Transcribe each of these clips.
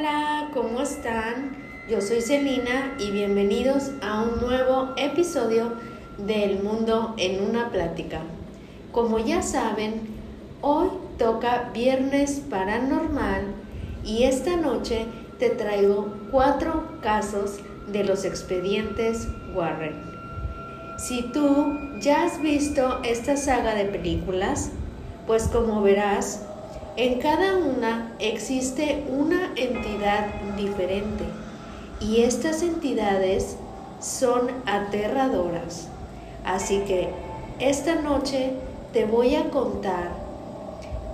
Hola, ¿cómo están? Yo soy Celina y bienvenidos a un nuevo episodio del Mundo en una Plática. Como ya saben, hoy toca Viernes Paranormal y esta noche te traigo cuatro casos de los expedientes Warren. Si tú ya has visto esta saga de películas, pues como verás, en cada una existe una entidad diferente y estas entidades son aterradoras. Así que esta noche te voy a contar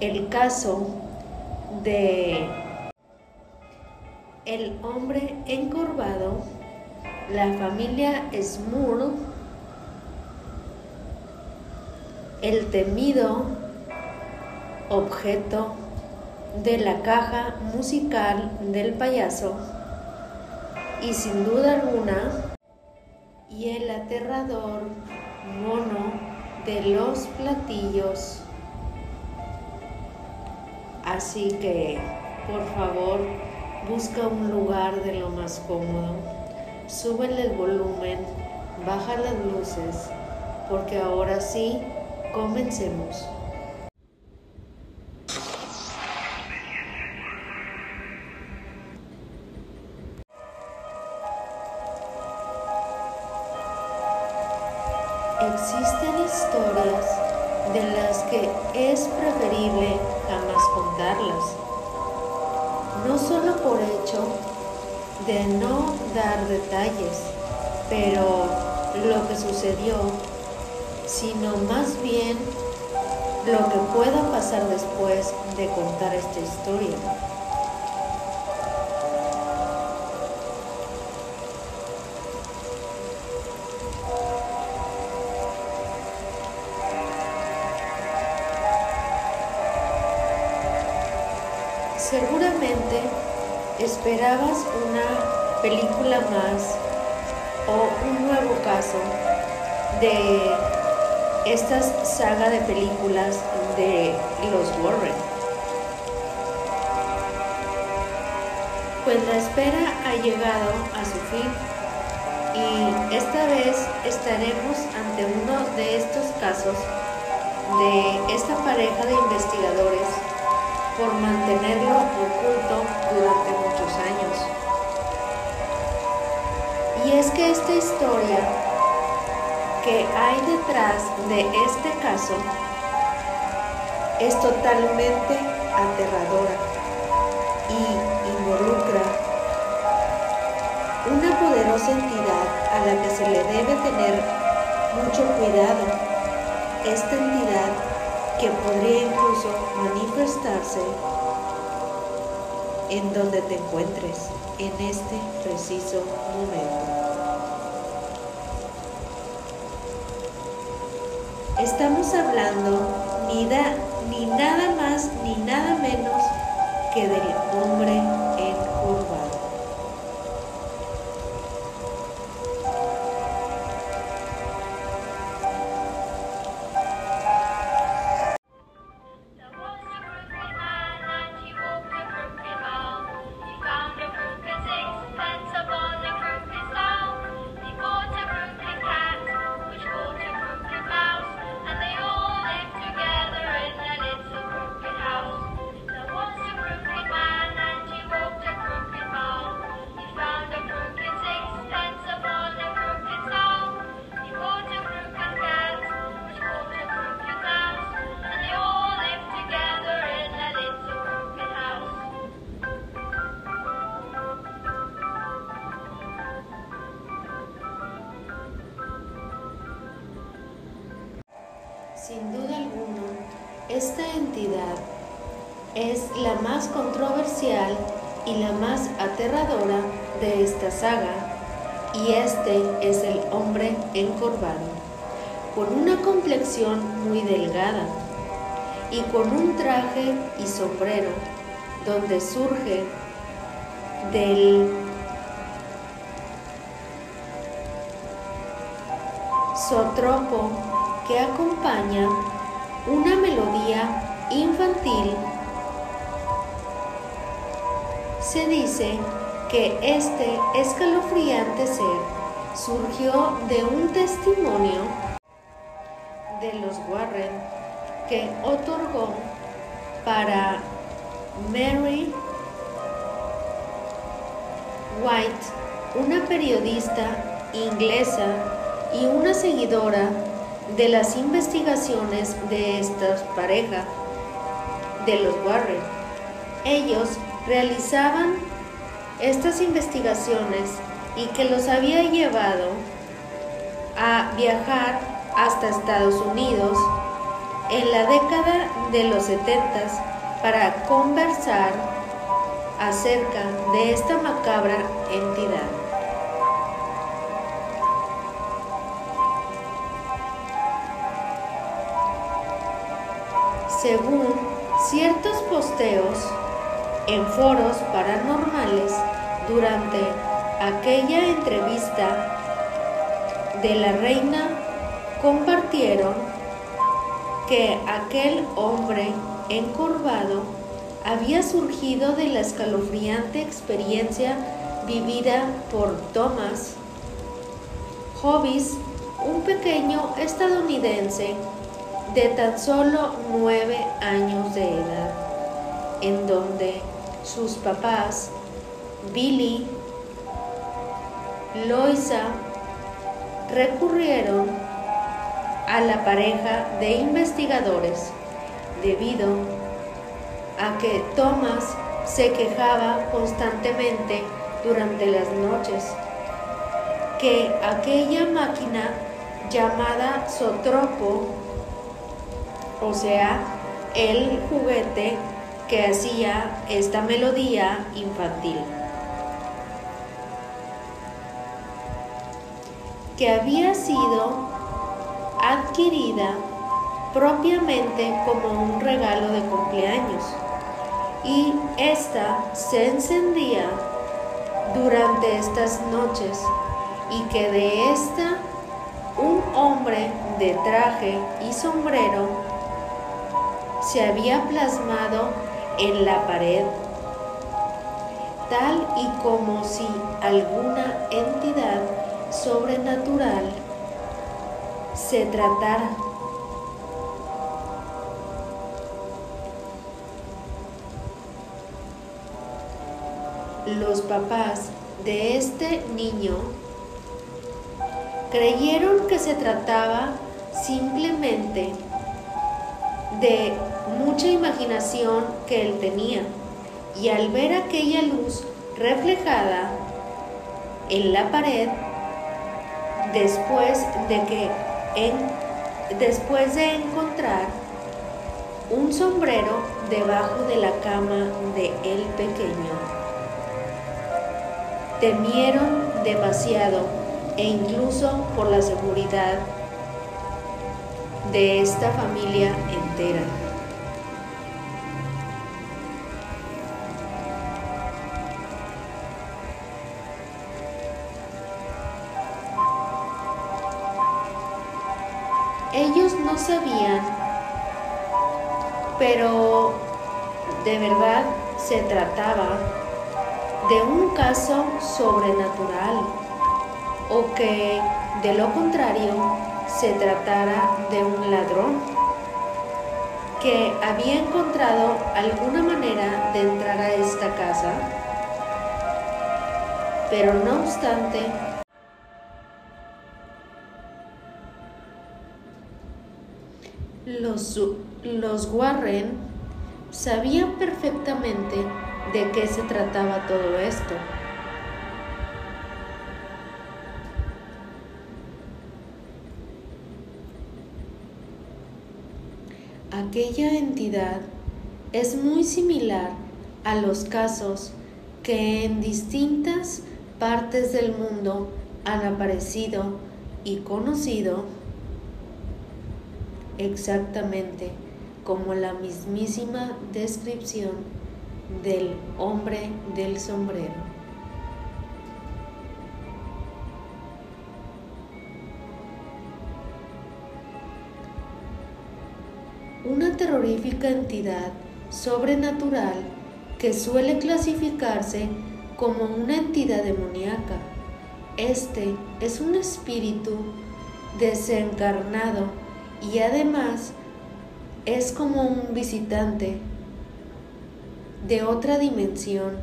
el caso de el hombre encorvado, la familia Smurl, el temido objeto de la caja musical del payaso y sin duda alguna y el aterrador mono de los platillos. Así que, por favor, busca un lugar de lo más cómodo, súbele el volumen, baja las luces, porque ahora sí, comencemos. Existen historias de las que es preferible jamás contarlas, no solo por hecho de no dar detalles, pero lo que sucedió, sino más bien lo que pueda pasar después de contar esta historia. Una película más o un nuevo caso de esta saga de películas de los Warren. Pues la espera ha llegado a su fin y esta vez estaremos ante uno de estos casos de esta pareja de investigadores por mantenerlo oculto durante muchos años. Y es que esta historia que hay detrás de este caso es totalmente aterradora y involucra una poderosa entidad a la que se le debe tener mucho cuidado. Esta entidad que podría incluso manifestarse en donde te encuentres en este preciso momento. Estamos hablando ni, ni nada más ni nada menos que del hombre sotropo que acompaña una melodía infantil. Se dice que este escalofriante ser surgió de un testimonio de los Warren que otorgó para Mary White, una periodista inglesa y una seguidora de las investigaciones de esta pareja de los Warren. Ellos realizaban estas investigaciones y que los había llevado a viajar hasta Estados Unidos en la década de los 70 para conversar acerca de esta macabra entidad. Según ciertos posteos en foros paranormales durante aquella entrevista de la reina, compartieron que aquel hombre encorvado había surgido de la escalofriante experiencia vivida por Thomas Hobbes, un pequeño estadounidense de tan solo nueve años de edad, en donde sus papás, Billy, Loisa, recurrieron a la pareja de investigadores debido a que Thomas se quejaba constantemente durante las noches que aquella máquina llamada Sotropo, o sea, el juguete que hacía esta melodía infantil, que había sido adquirida propiamente como un regalo de cumpleaños. Y esta se encendía durante estas noches y que de esta un hombre de traje y sombrero se había plasmado en la pared, tal y como si alguna entidad sobrenatural se tratara. Los papás de este niño creyeron que se trataba simplemente de mucha imaginación que él tenía. Y al ver aquella luz reflejada en la pared después de que después de encontrar un sombrero debajo de la cama de el pequeño temieron demasiado e incluso por la seguridad de esta familia entera. Ellos no sabían, pero de verdad se trataba de un caso sobrenatural o que de lo contrario se tratara de un ladrón que había encontrado alguna manera de entrar a esta casa, pero no obstante, los, los Warren sabían perfectamente de qué se trataba todo esto. Aquella entidad es muy similar a los casos que en distintas partes del mundo han aparecido y conocido exactamente como la mismísima descripción del hombre del sombrero. Entidad sobrenatural que suele clasificarse como una entidad demoníaca. Este es un espíritu desencarnado y además es como un visitante de otra dimensión.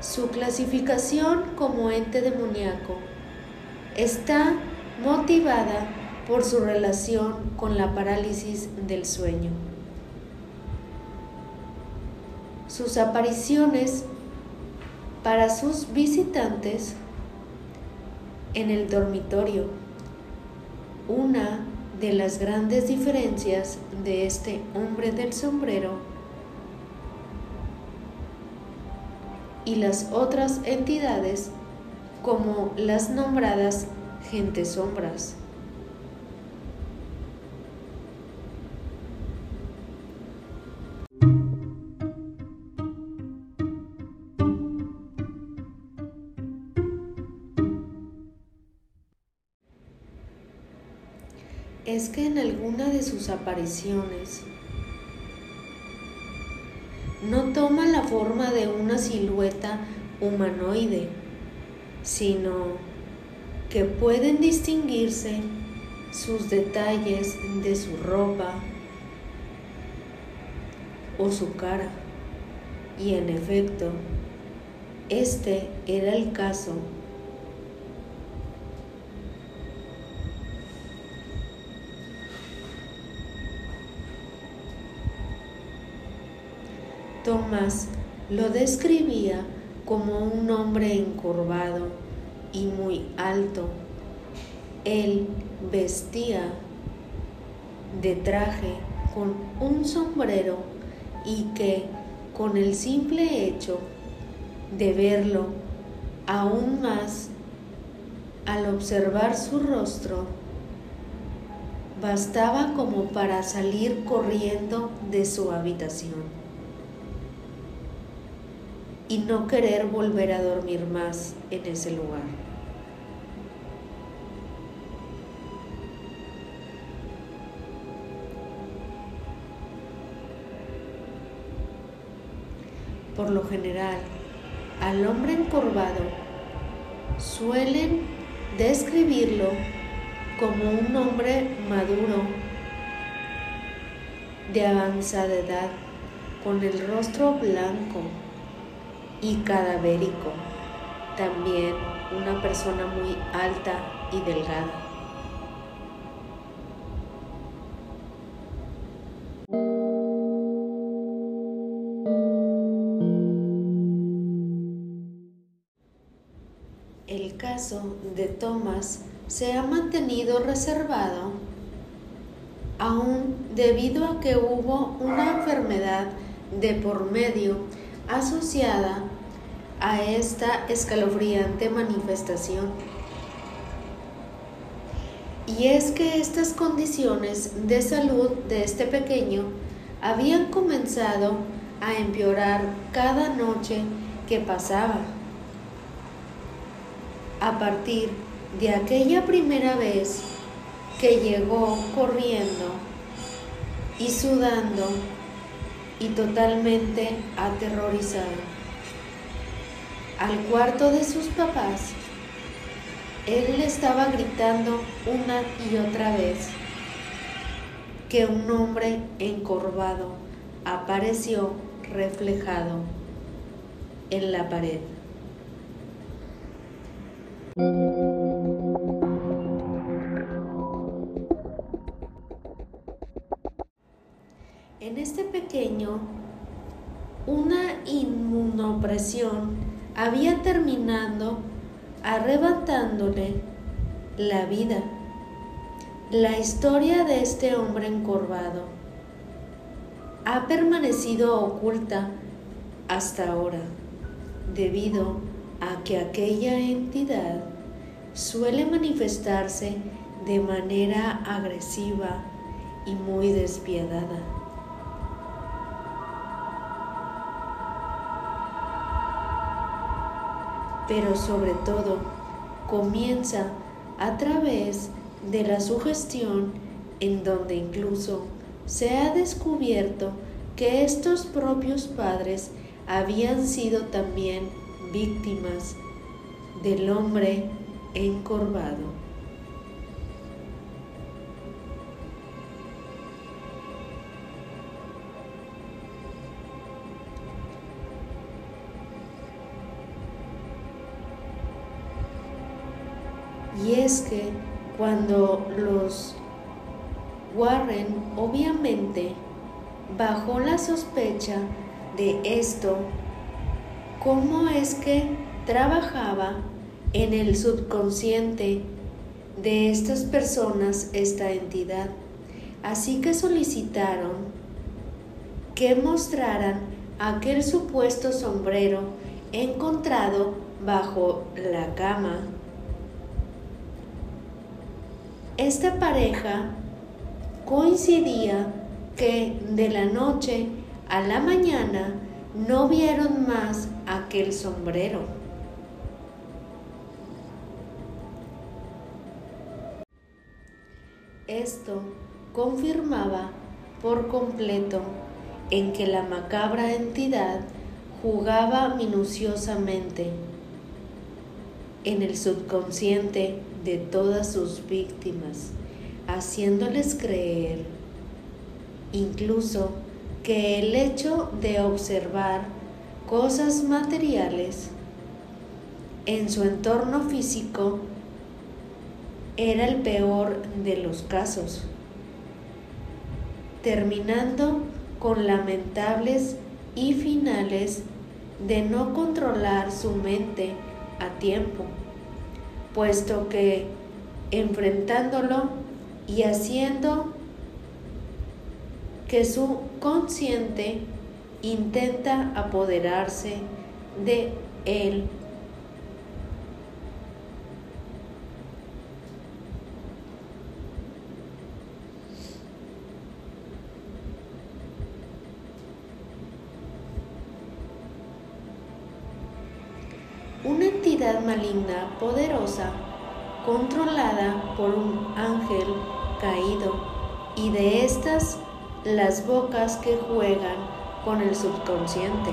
Su clasificación como ente demoníaco está motivada por su relación con la parálisis del sueño. Sus apariciones para sus visitantes en el dormitorio. Una de las grandes diferencias de este hombre del sombrero y las otras entidades como las nombradas gentes sombras. es que en alguna de sus apariciones no toma la forma de una silueta humanoide, sino que pueden distinguirse sus detalles de su ropa o su cara. Y en efecto, este era el caso Tomás lo describía como un hombre encorvado y muy alto. Él vestía de traje con un sombrero y que con el simple hecho de verlo aún más al observar su rostro, bastaba como para salir corriendo de su habitación y no querer volver a dormir más en ese lugar. Por lo general, al hombre encorvado suelen describirlo como un hombre maduro, de avanzada edad, con el rostro blanco, y cadavérico, también una persona muy alta y delgada. El caso de Thomas se ha mantenido reservado aún debido a que hubo una enfermedad de por medio asociada a esta escalofriante manifestación. Y es que estas condiciones de salud de este pequeño habían comenzado a empeorar cada noche que pasaba. A partir de aquella primera vez que llegó corriendo y sudando y totalmente aterrorizado al cuarto de sus papás, él le estaba gritando una y otra vez que un hombre encorvado apareció reflejado en la pared. En este pequeño, una inmunopresión había terminado arrebatándole la vida. La historia de este hombre encorvado ha permanecido oculta hasta ahora debido a que aquella entidad suele manifestarse de manera agresiva y muy despiadada. Pero sobre todo comienza a través de la sugestión en donde incluso se ha descubierto que estos propios padres habían sido también víctimas del hombre encorvado. Y es que cuando los Warren obviamente bajo la sospecha de esto, cómo es que trabajaba en el subconsciente de estas personas esta entidad. Así que solicitaron que mostraran aquel supuesto sombrero encontrado bajo la cama esta pareja coincidía que de la noche a la mañana no vieron más aquel sombrero. Esto confirmaba por completo en que la macabra entidad jugaba minuciosamente en el subconsciente de todas sus víctimas, haciéndoles creer incluso que el hecho de observar cosas materiales en su entorno físico era el peor de los casos, terminando con lamentables y finales de no controlar su mente a tiempo, puesto que enfrentándolo y haciendo que su consciente intenta apoderarse de él entidad maligna poderosa controlada por un ángel caído y de estas las bocas que juegan con el subconsciente.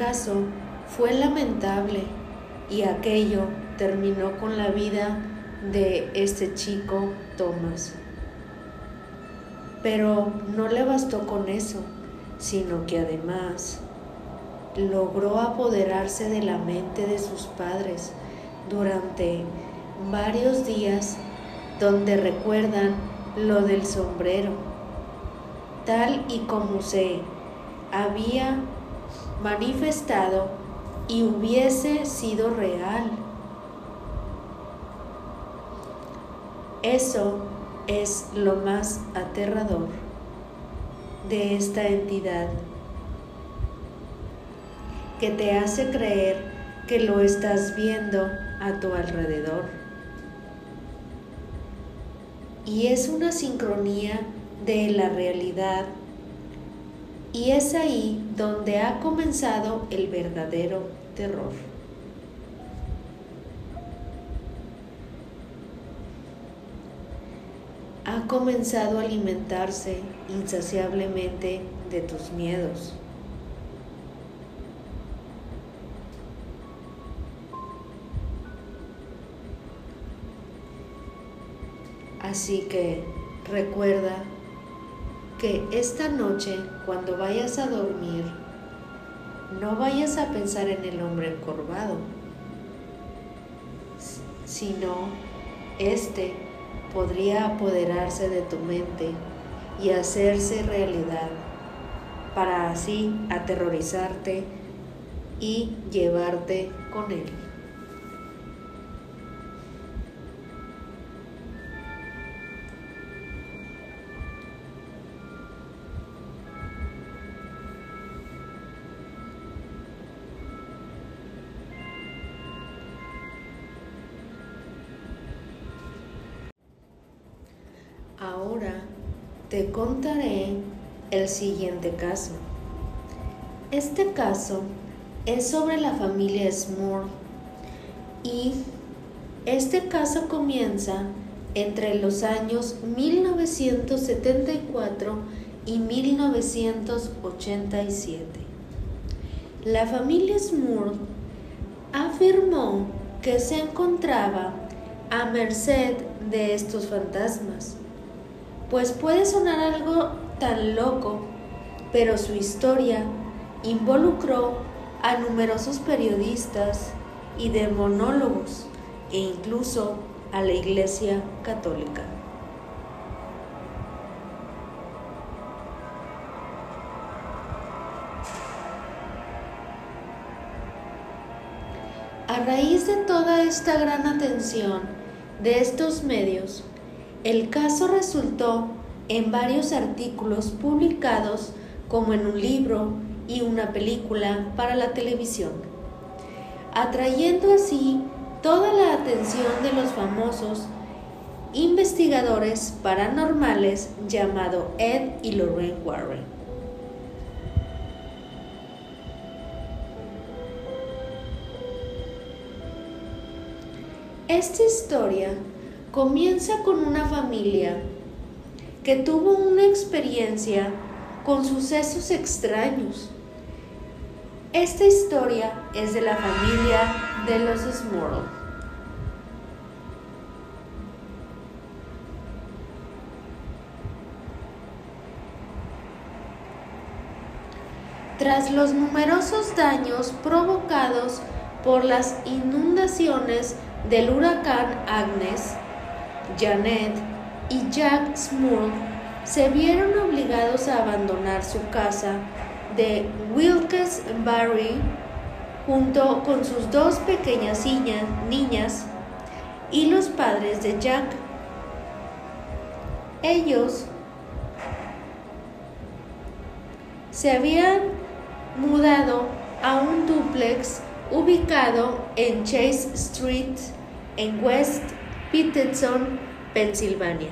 Caso fue lamentable y aquello terminó con la vida de este chico Thomas. Pero no le bastó con eso, sino que además logró apoderarse de la mente de sus padres durante varios días donde recuerdan lo del sombrero, tal y como se había manifestado y hubiese sido real. Eso es lo más aterrador de esta entidad que te hace creer que lo estás viendo a tu alrededor. Y es una sincronía de la realidad y es ahí donde ha comenzado el verdadero terror. Ha comenzado a alimentarse insaciablemente de tus miedos. Así que recuerda que esta noche cuando vayas a dormir no vayas a pensar en el hombre encorvado, sino este podría apoderarse de tu mente y hacerse realidad para así aterrorizarte y llevarte con él. Ahora te contaré el siguiente caso. Este caso es sobre la familia Small y este caso comienza entre los años 1974 y 1987. La familia Smurl afirmó que se encontraba a merced de estos fantasmas, pues puede sonar algo tan loco, pero su historia involucró a numerosos periodistas y demonólogos e incluso a la Iglesia Católica. A raíz de toda esta gran atención de estos medios, el caso resultó en varios artículos publicados como en un libro y una película para la televisión, atrayendo así toda la atención de los famosos investigadores paranormales llamado Ed y Lorraine Warren. Esta historia comienza con una familia que tuvo una experiencia con sucesos extraños. Esta historia es de la familia de los Smurl. Tras los numerosos daños provocados por las inundaciones del huracán Agnes, Janet y Jack Smurl se vieron obligados a abandonar su casa de Wilkes-Barre junto con sus dos pequeñas niñas y los padres de Jack. Ellos se habían mudado a un duplex ubicado en Chase Street en West Peterson, Pensilvania.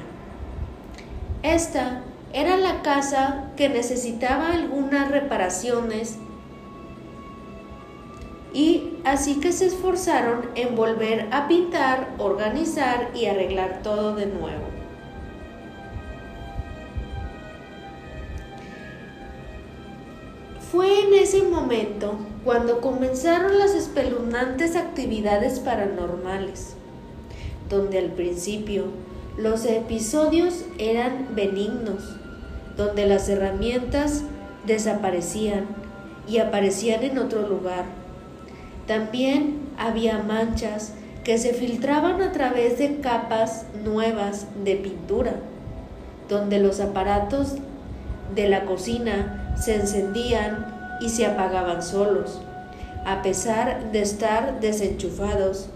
Esta era la casa que necesitaba algunas reparaciones y así que se esforzaron en volver a pintar, organizar y arreglar todo de nuevo. Fue en ese momento cuando comenzaron las espeluznantes actividades paranormales, donde al principio los episodios eran benignos, donde las herramientas desaparecían y aparecían en otro lugar. También había manchas que se filtraban a través de capas nuevas de pintura, donde los aparatos de la cocina se encendían y se apagaban solos, a pesar de estar desenchufados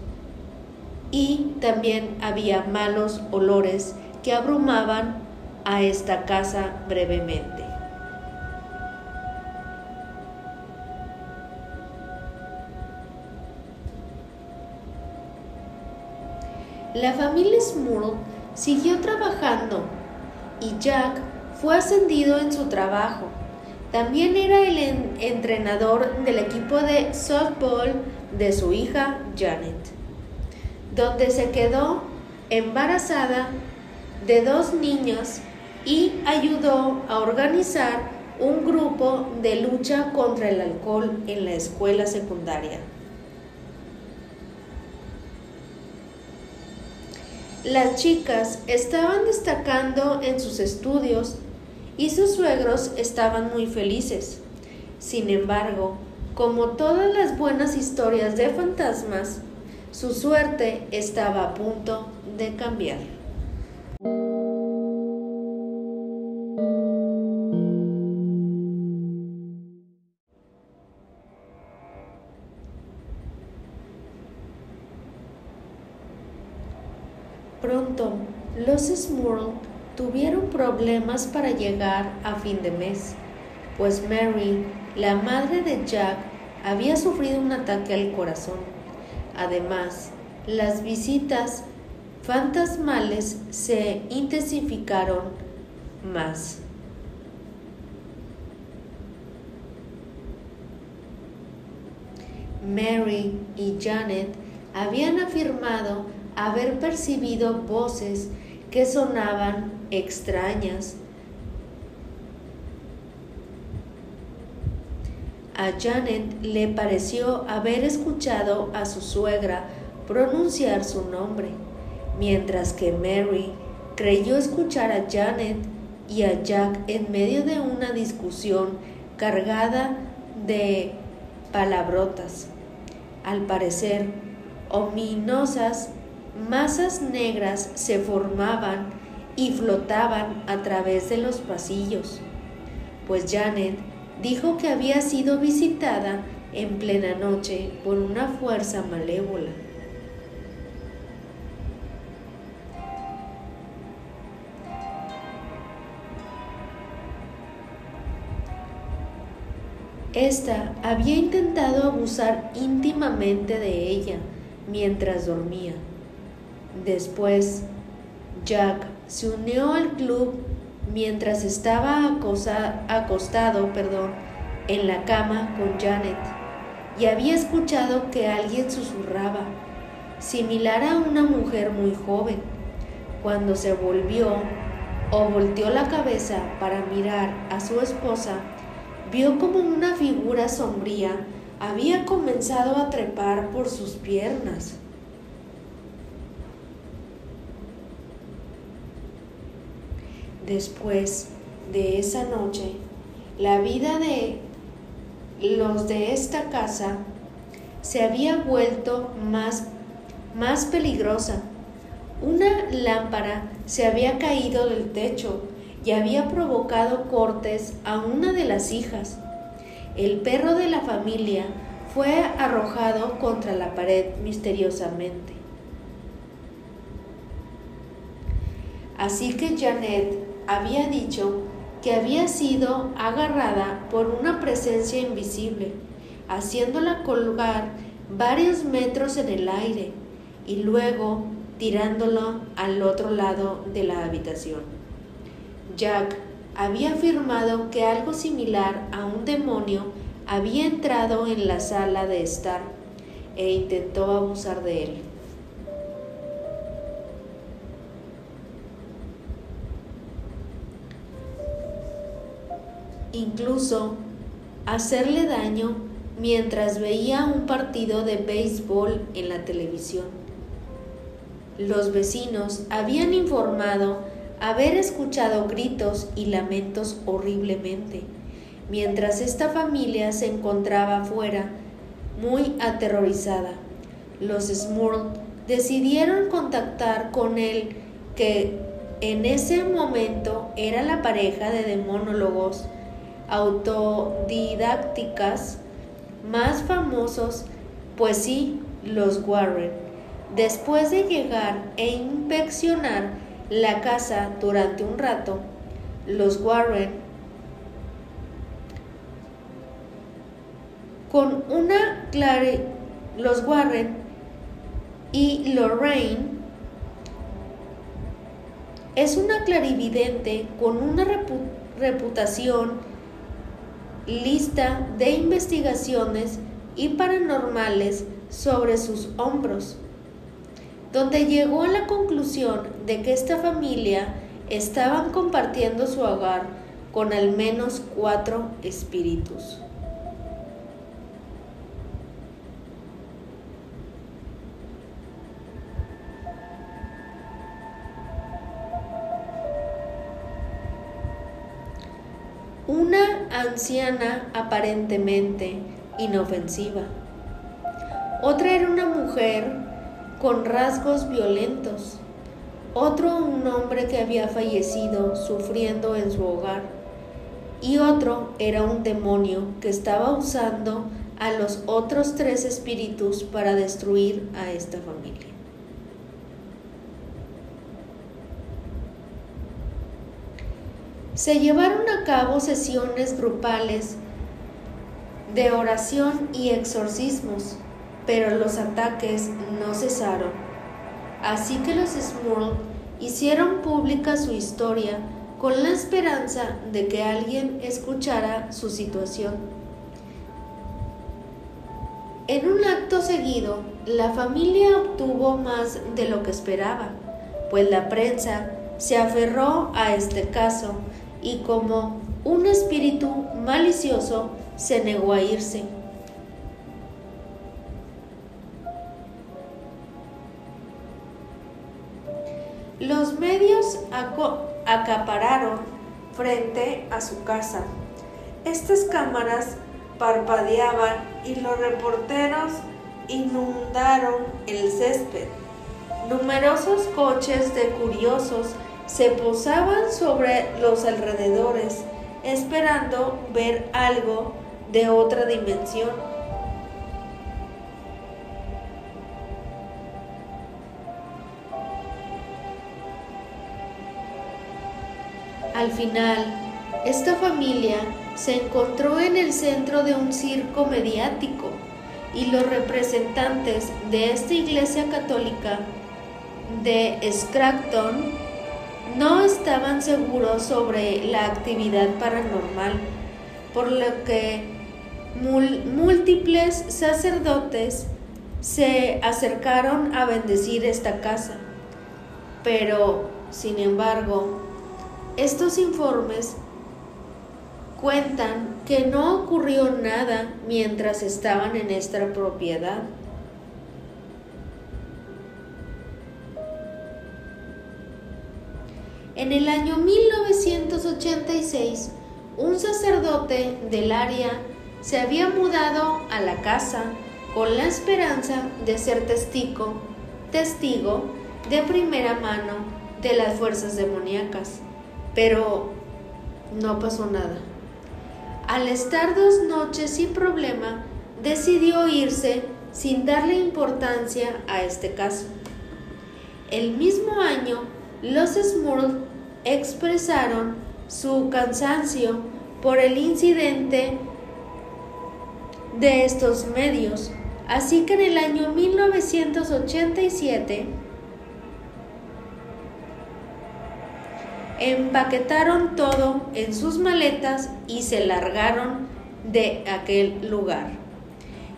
y también había malos olores que abrumaban a esta casa brevemente. La familia Smurl siguió trabajando y Jack fue ascendido en su trabajo. También era el entrenador del equipo de softball de su hija Janet donde se quedó embarazada de dos niños y ayudó a organizar un grupo de lucha contra el alcohol en la escuela secundaria. Las chicas estaban destacando en sus estudios y sus suegros estaban muy felices. Sin embargo, como todas las buenas historias de fantasmas, su suerte estaba a punto de cambiar. Pronto, los Smurl tuvieron problemas para llegar a fin de mes, pues Mary, la madre de Jack, había sufrido un ataque al corazón Además, las visitas fantasmales se intensificaron más. Mary y Janet habían afirmado haber percibido voces que sonaban extrañas. A Janet le pareció haber escuchado a su suegra pronunciar su nombre, mientras que Mary creyó escuchar a Janet y a Jack en medio de una discusión cargada de palabrotas. Al parecer, ominosas masas negras se formaban y flotaban a través de los pasillos, pues Janet dijo que había sido visitada en plena noche por una fuerza malévola. Esta había intentado abusar íntimamente de ella mientras dormía. Después, Jack se unió al club mientras estaba acostado perdón, en la cama con Janet y había escuchado que alguien susurraba, similar a una mujer muy joven. Cuando se volvió o volteó la cabeza para mirar a su esposa, vio como una figura sombría había comenzado a trepar por sus piernas. Después de esa noche, la vida de los de esta casa se había vuelto más, más peligrosa. Una lámpara se había caído del techo y había provocado cortes a una de las hijas. El perro de la familia fue arrojado contra la pared misteriosamente. Así que Janet había dicho que había sido agarrada por una presencia invisible, haciéndola colgar varios metros en el aire y luego tirándolo al otro lado de la habitación. Jack había afirmado que algo similar a un demonio había entrado en la sala de estar e intentó abusar de él. Incluso hacerle daño mientras veía un partido de béisbol en la televisión. Los vecinos habían informado haber escuchado gritos y lamentos horriblemente, mientras esta familia se encontraba fuera, muy aterrorizada. Los Smurl decidieron contactar con él, que en ese momento era la pareja de demonólogos autodidácticas más famosos, pues sí, los Warren. Después de llegar e inspeccionar la casa durante un rato, los Warren, con una clare, los Warren y Lorraine es una clarividente con una reputación lista de investigaciones y paranormales sobre sus hombros donde llegó a la conclusión de que esta familia estaban compartiendo su hogar con al menos cuatro espíritus. Anciana aparentemente inofensiva. Otra era una mujer con rasgos violentos. Otro un hombre que había fallecido sufriendo en su hogar. Y otro era un demonio que estaba usando a los otros tres espíritus para destruir a esta familia. Se llevaron a cabo sesiones grupales de oración y exorcismos pero los ataques no cesaron. Así que los Smurl hicieron pública su historia con la esperanza de que alguien escuchara su situación. En un acto seguido, la familia obtuvo más de lo que esperaba, pues la prensa se aferró a este caso y como un espíritu malicioso se negó a irse. Los medios acapararon frente a su casa. Estas cámaras parpadeaban y los reporteros inundaron el césped. Numerosos coches de curiosos se posaban sobre los alrededores, esperando ver algo de otra dimensión. Al final, esta familia se encontró en el centro de un circo mediático y los representantes de esta iglesia católica de Scranton no estaban seguros sobre la actividad paranormal, por lo que múltiples sacerdotes se acercaron a bendecir esta casa. Pero, sin embargo, estos informes cuentan que no ocurrió nada mientras estaban en esta propiedad. En el año 1986, un sacerdote del área se había mudado a la casa con la esperanza de ser testigo, testigo de primera mano de las fuerzas demoníacas pero no pasó nada. Al estar dos noches sin problema, decidió irse sin darle importancia a este caso. El mismo año, los Smurl expresaron su cansancio por el incidente de estos medios, así que en el año 1987 empaquetaron todo en sus maletas y se largaron de aquel lugar.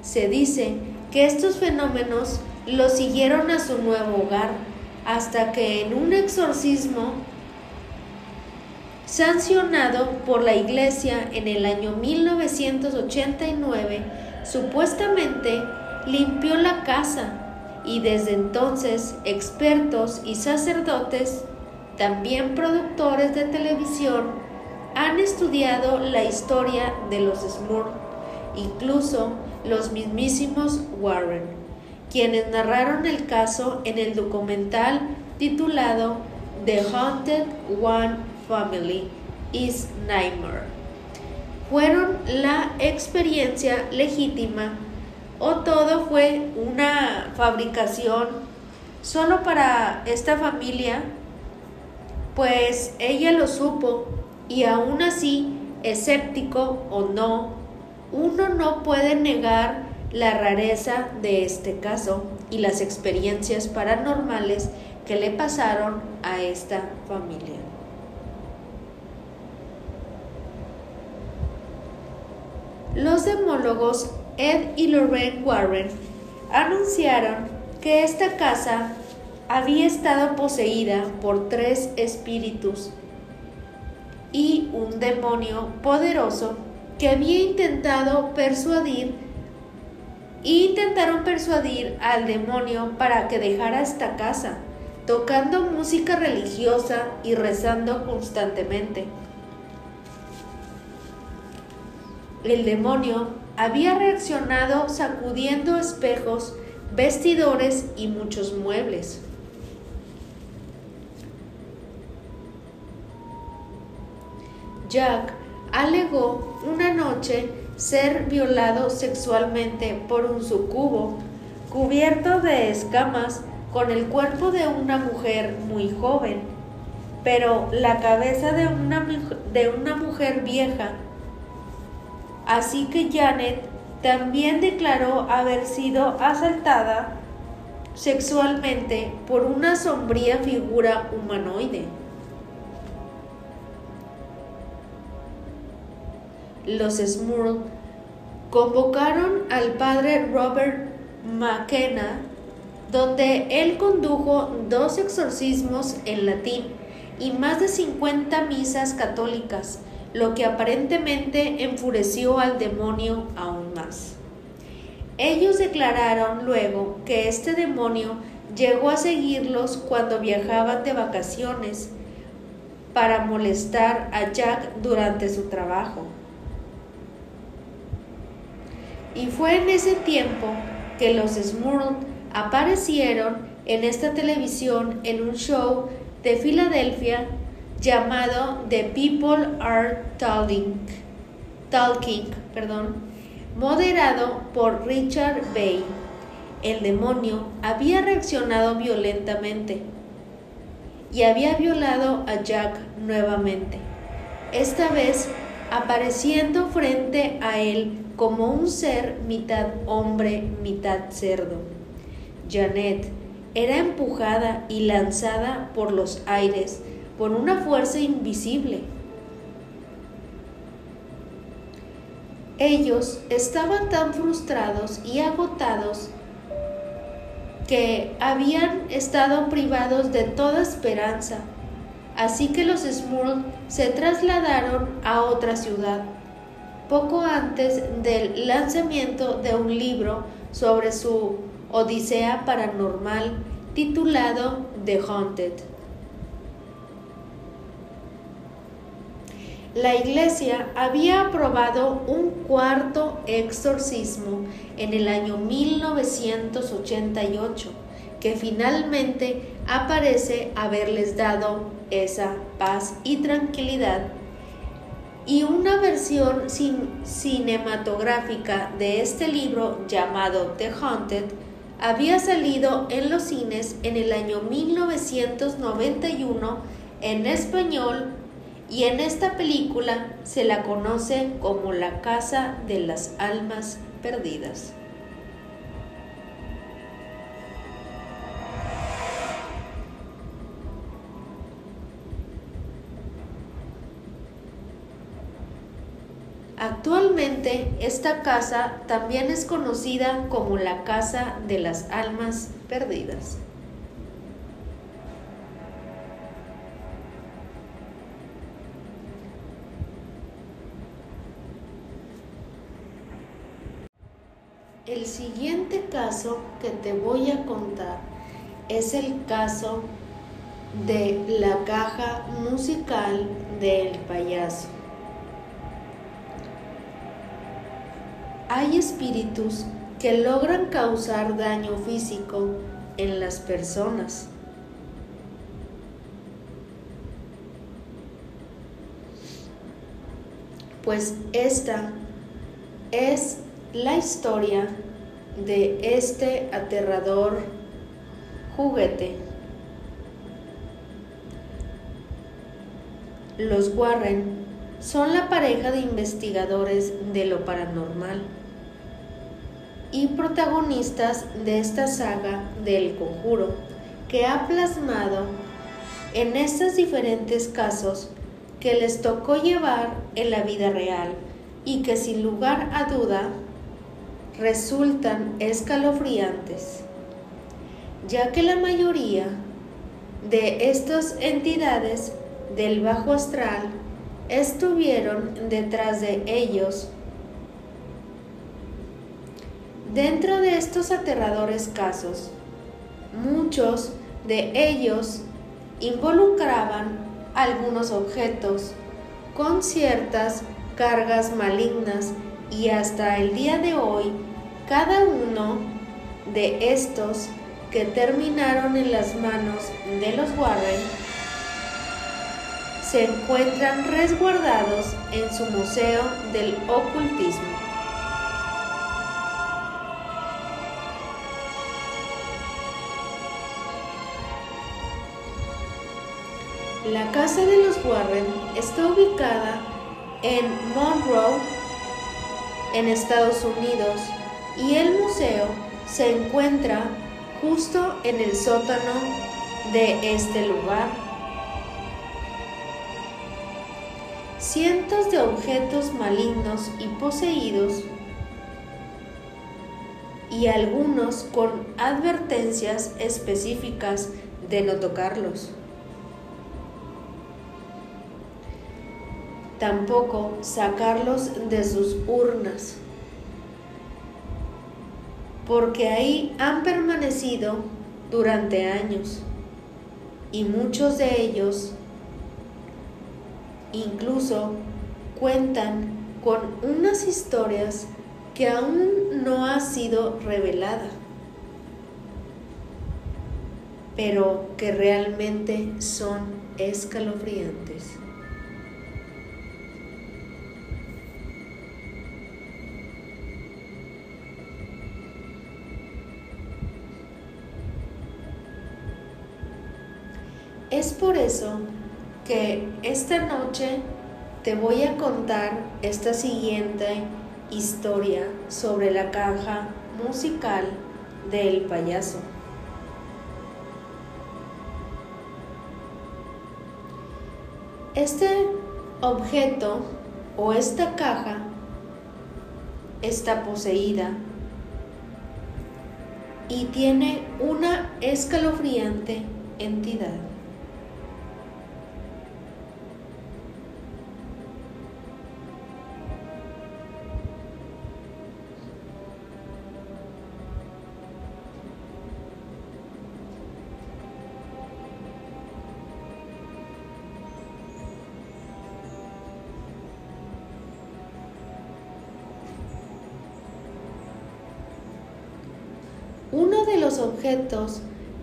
Se dice que estos fenómenos los siguieron a su nuevo hogar hasta que en un exorcismo sancionado por la iglesia en el año 1989, supuestamente limpió la casa y desde entonces expertos y sacerdotes también productores de televisión han estudiado la historia de los Smurf, incluso los mismísimos Warren, quienes narraron el caso en el documental titulado The Haunted One Family is Nightmare. ¿Fueron la experiencia legítima o todo fue una fabricación solo para esta familia pues ella lo supo y aún así, escéptico o no, uno no puede negar la rareza de este caso y las experiencias paranormales que le pasaron a esta familia. Los demólogos Ed y Lorraine Warren anunciaron que esta casa había estado poseída por tres espíritus y un demonio poderoso que había intentado persuadir intentaron persuadir al demonio para que dejara esta casa, tocando música religiosa y rezando constantemente. El demonio había reaccionado sacudiendo espejos, vestidores y muchos muebles. Jack alegó una noche ser violado sexualmente por un sucubo cubierto de escamas con el cuerpo de una mujer muy joven, pero la cabeza de una, de una mujer vieja. Así que Janet también declaró haber sido asaltada sexualmente por una sombría figura humanoide. Los Smurl convocaron al padre Robert McKenna, donde él condujo dos exorcismos en latín y más de 50 misas católicas, lo que aparentemente enfureció al demonio aún más. Ellos declararon luego que este demonio llegó a seguirlos cuando viajaban de vacaciones para molestar a Jack durante su trabajo. Y fue en ese tiempo que los Smurl aparecieron en esta televisión en un show de Filadelfia llamado The People Are Talking, moderado por Richard Bay. El demonio había reaccionado violentamente y había violado a Jack nuevamente, esta vez apareciendo frente a él como un ser mitad hombre, mitad cerdo. Janet era empujada y lanzada por los aires por una fuerza invisible. Ellos estaban tan frustrados y agotados que habían estado privados de toda esperanza, así que los Smurl se trasladaron a otra ciudad poco antes del lanzamiento de un libro sobre su odisea paranormal titulado The Haunted. La iglesia había aprobado un cuarto exorcismo en el año 1988, que finalmente aparece haberles dado esa paz y tranquilidad. Y una versión cinematográfica de este libro llamado The Haunted había salido en los cines en el año 1991 en español y en esta película se la conoce como La Casa de las Almas Perdidas. Actualmente esta casa también es conocida como la Casa de las Almas Perdidas. Caso que te voy a contar es el caso de la caja musical del payaso. hay espíritus que logran causar daño físico en las personas. Pues esta es la historia de este aterrador juguete. Los Warren son la pareja de investigadores de lo paranormal y protagonistas de esta saga del conjuro que ha plasmado en estos diferentes casos que les tocó llevar en la vida real y que sin lugar a duda resultan escalofriantes, ya que la mayoría de estas entidades del bajo astral estuvieron detrás de ellos. Dentro de estos aterradores casos, muchos de ellos involucraban algunos objetos con ciertas cargas malignas y hasta el día de hoy cada uno de estos que terminaron en las manos de los Warren se encuentran resguardados en su Museo del Ocultismo. La casa de los Warren está ubicada en Monroe, en Estados Unidos, y el museo se encuentra justo en el sótano de este lugar. Cientos de objetos malignos y poseídos y algunos con advertencias específicas de no tocarlos. Tampoco sacarlos de sus urnas, porque ahí han permanecido durante años y muchos de ellos incluso cuentan con unas historias que aún no ha sido revelada, pero que realmente son escalofriantes. Por eso que esta noche te voy a contar esta siguiente historia sobre la caja musical del payaso. Este objeto o esta caja está poseída y tiene una escalofriante entidad.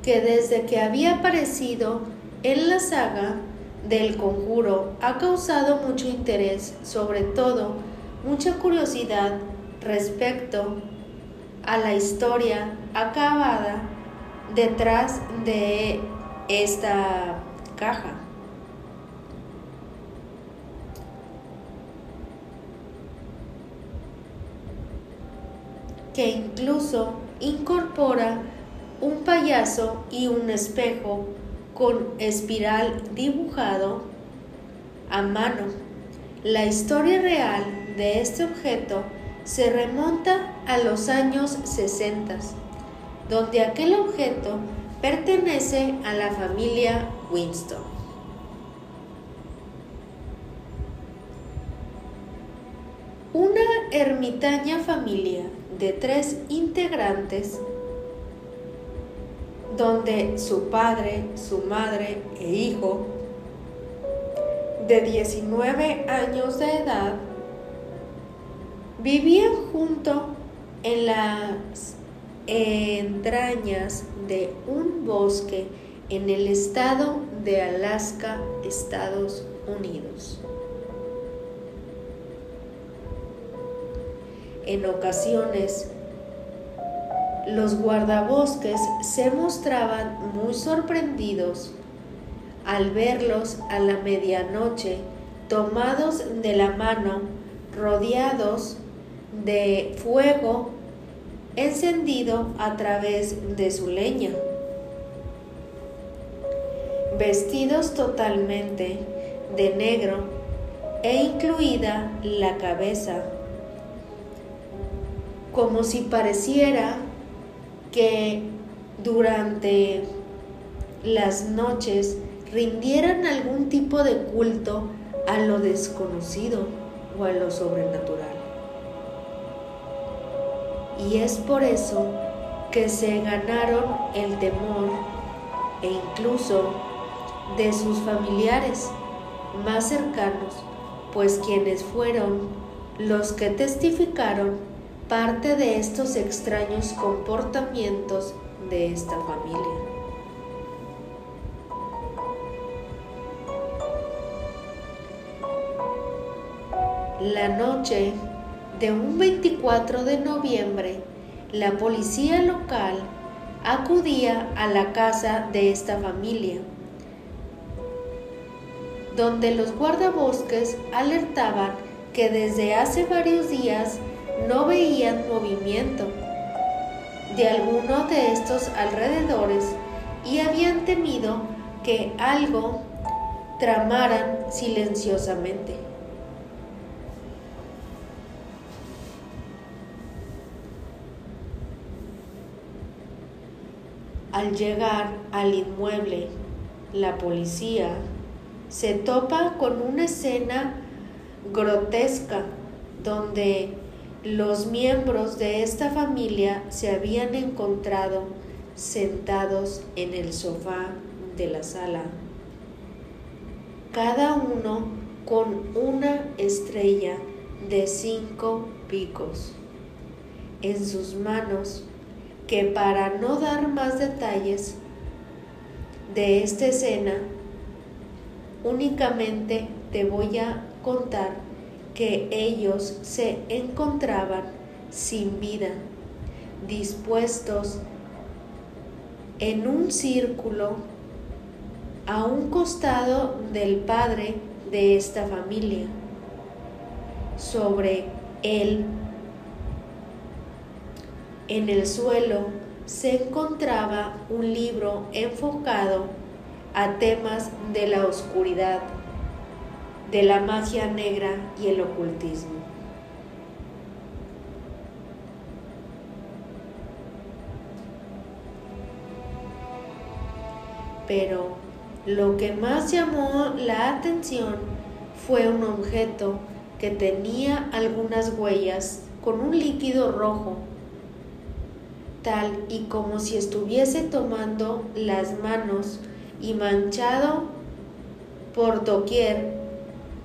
Que desde que había aparecido en la saga del conjuro ha causado mucho interés, sobre todo mucha curiosidad respecto a la historia acabada detrás de esta caja. que incluso incorpora un payaso y un espejo con espiral dibujado a mano. La historia real de este objeto se remonta a los años 60, donde aquel objeto pertenece a la familia Winston. Una ermitaña familia de tres integrantes donde su padre, su madre e hijo de 19 años de edad vivían junto en las entrañas de un bosque en el estado de Alaska, Estados Unidos. En ocasiones, los guardabosques se mostraban muy sorprendidos al verlos a la medianoche tomados de la mano, rodeados de fuego encendido a través de su leña, vestidos totalmente de negro e incluida la cabeza como si pareciera que durante las noches rindieran algún tipo de culto a lo desconocido o a lo sobrenatural. Y es por eso que se ganaron el temor e incluso de sus familiares más cercanos, pues quienes fueron los que testificaron parte de estos extraños comportamientos de esta familia. La noche de un 24 de noviembre, la policía local acudía a la casa de esta familia, donde los guardabosques alertaban que desde hace varios días no veían movimiento de alguno de estos alrededores y habían temido que algo tramaran silenciosamente. Al llegar al inmueble, la policía se topa con una escena grotesca donde los miembros de esta familia se habían encontrado sentados en el sofá de la sala, cada uno con una estrella de cinco picos en sus manos que para no dar más detalles de esta escena, únicamente te voy a contar que ellos se encontraban sin vida, dispuestos en un círculo a un costado del padre de esta familia. Sobre él, en el suelo, se encontraba un libro enfocado a temas de la oscuridad, de la magia negra y el ocultismo. Pero lo que más llamó la atención fue un objeto que tenía algunas huellas con un líquido rojo tal y como si estuviese tomando las manos y manchado por doquier.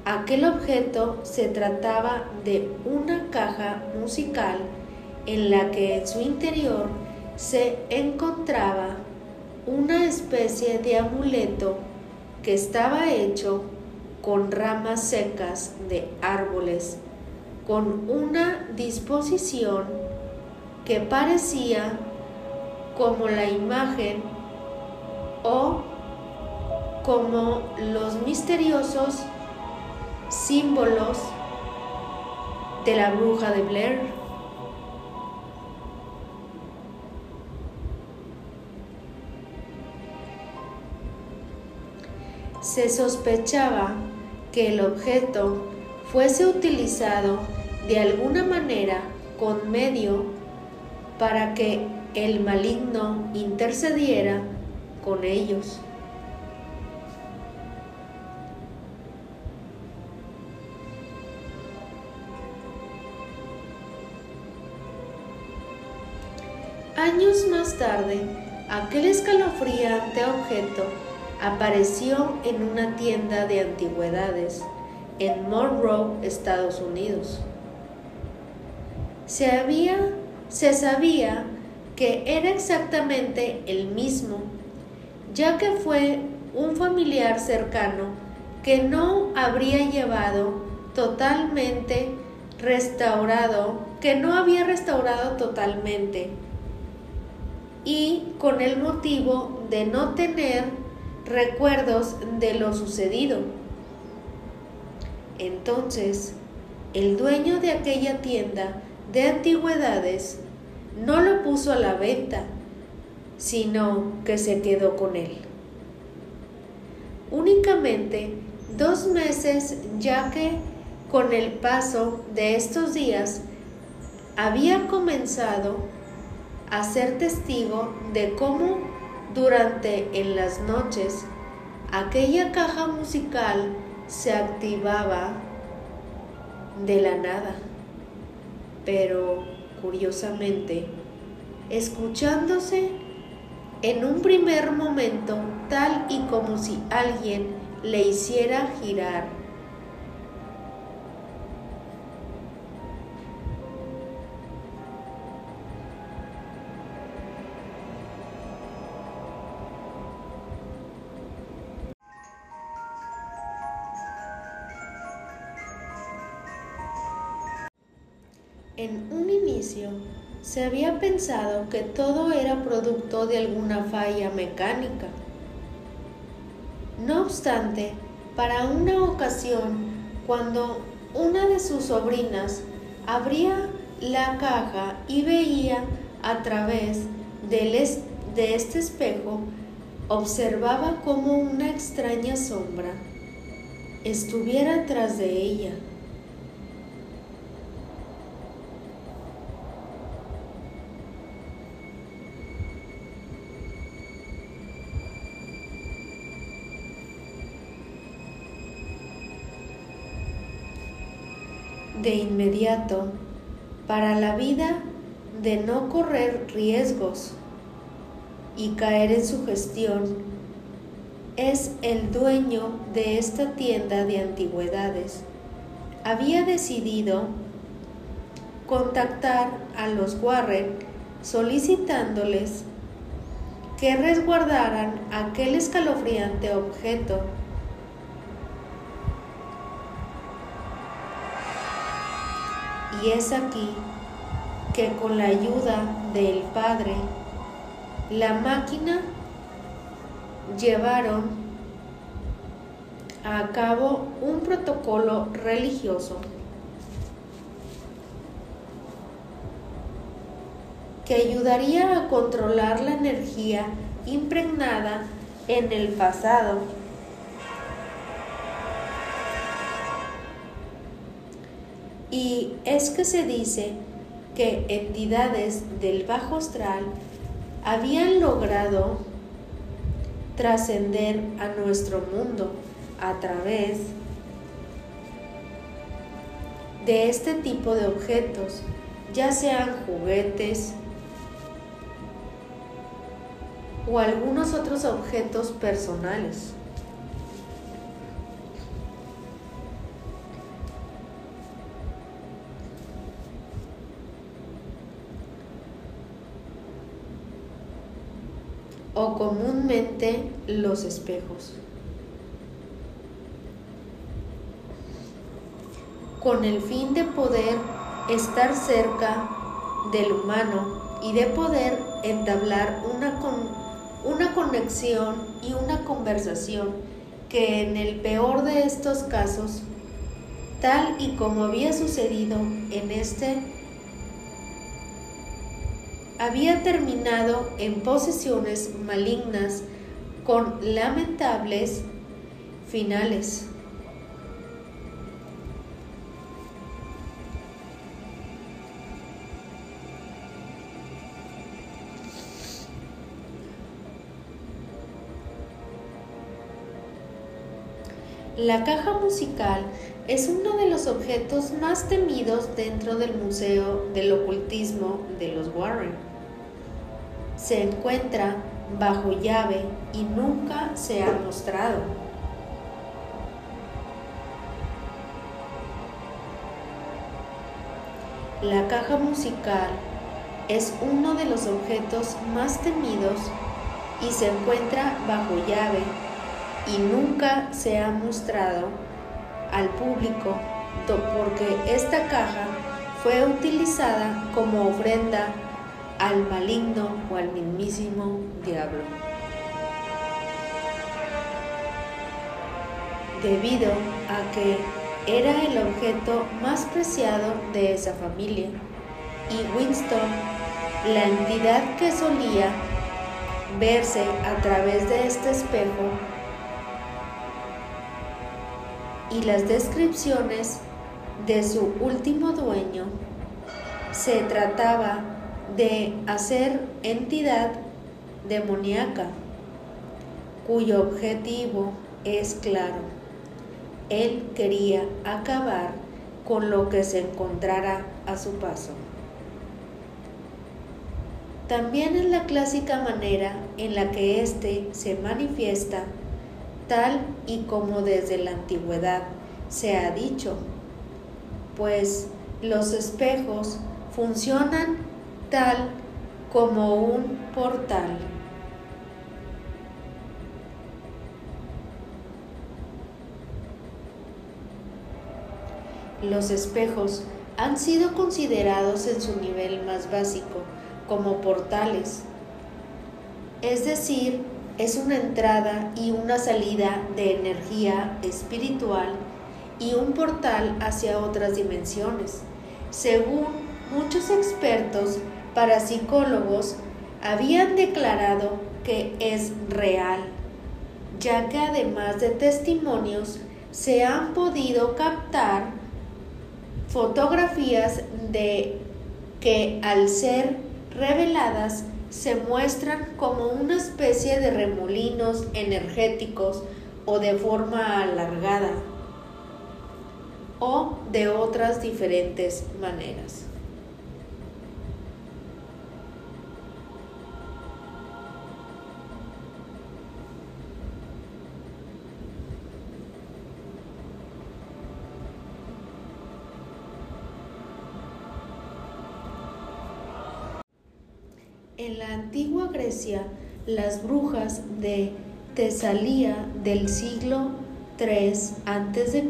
Aquel objeto se trataba de una caja musical en la que en su interior se encontraba una especie de amuleto que estaba hecho con ramas secas de árboles, con una disposición que parecía como la imagen o como los misteriosos símbolos de la bruja de Blair. Se sospechaba que el objeto fuese utilizado de alguna manera con medio para que el maligno intercediera con ellos. Años más tarde, aquel escalofriante objeto apareció en una tienda de antigüedades en Monroe, Estados Unidos. Se había se sabía que era exactamente el mismo, ya que fue un familiar cercano que no habría llevado totalmente restaurado, que no había restaurado totalmente, y con el motivo de no tener recuerdos de lo sucedido. Entonces, el dueño de aquella tienda de antigüedades no lo puso a la venta, sino que se quedó con él. Únicamente dos meses ya que con el paso de estos días había comenzado a ser testigo de cómo durante en las noches aquella caja musical se activaba de la nada. Pero curiosamente, escuchándose en un primer momento tal y como si alguien le hiciera girar En un inicio se había pensado que todo era producto de alguna falla mecánica. No obstante, para una ocasión, cuando una de sus sobrinas abría la caja y veía a través de este espejo observaba como una extraña sombra estuviera tras de ella. De inmediato, para la vida de no correr riesgos y caer en su gestión, es el dueño de esta tienda de antigüedades. Había decidido contactar a los Warren solicitándoles que resguardaran aquel escalofriante objeto. Y es aquí que con la ayuda del Padre, la máquina llevaron a cabo un protocolo religioso que ayudaría a controlar la energía impregnada en el pasado. Y es que se dice que entidades del bajo astral habían logrado trascender a nuestro mundo a través de este tipo de objetos, ya sean juguetes o algunos otros objetos personales. O comúnmente los espejos. Con el fin de poder estar cerca del humano y de poder entablar una, una conexión y una conversación que en el peor de estos casos, tal y como había sucedido en este había terminado en posesiones malignas con lamentables finales. La caja musical es uno de los objetos más temidos dentro del Museo del Ocultismo de los Warren. Se encuentra bajo llave y nunca se ha mostrado. La caja musical es uno de los objetos más temidos y se encuentra bajo llave y nunca se ha mostrado al público porque esta caja fue utilizada como ofrenda al maligno o al mismísimo diablo. Debido a que era el objeto más preciado de esa familia y Winston, la entidad que solía verse a través de este espejo, y las descripciones de su último dueño, se trataba de hacer entidad demoníaca, cuyo objetivo es claro. Él quería acabar con lo que se encontrara a su paso. También es la clásica manera en la que éste se manifiesta tal y como desde la antigüedad se ha dicho, pues los espejos funcionan tal como un portal. Los espejos han sido considerados en su nivel más básico como portales, es decir, es una entrada y una salida de energía espiritual y un portal hacia otras dimensiones. Según muchos expertos, parapsicólogos habían declarado que es real, ya que además de testimonios se han podido captar fotografías de que al ser reveladas se muestran como una especie de remolinos energéticos o de forma alargada o de otras diferentes maneras. Las brujas de Tesalía del siglo III a.C.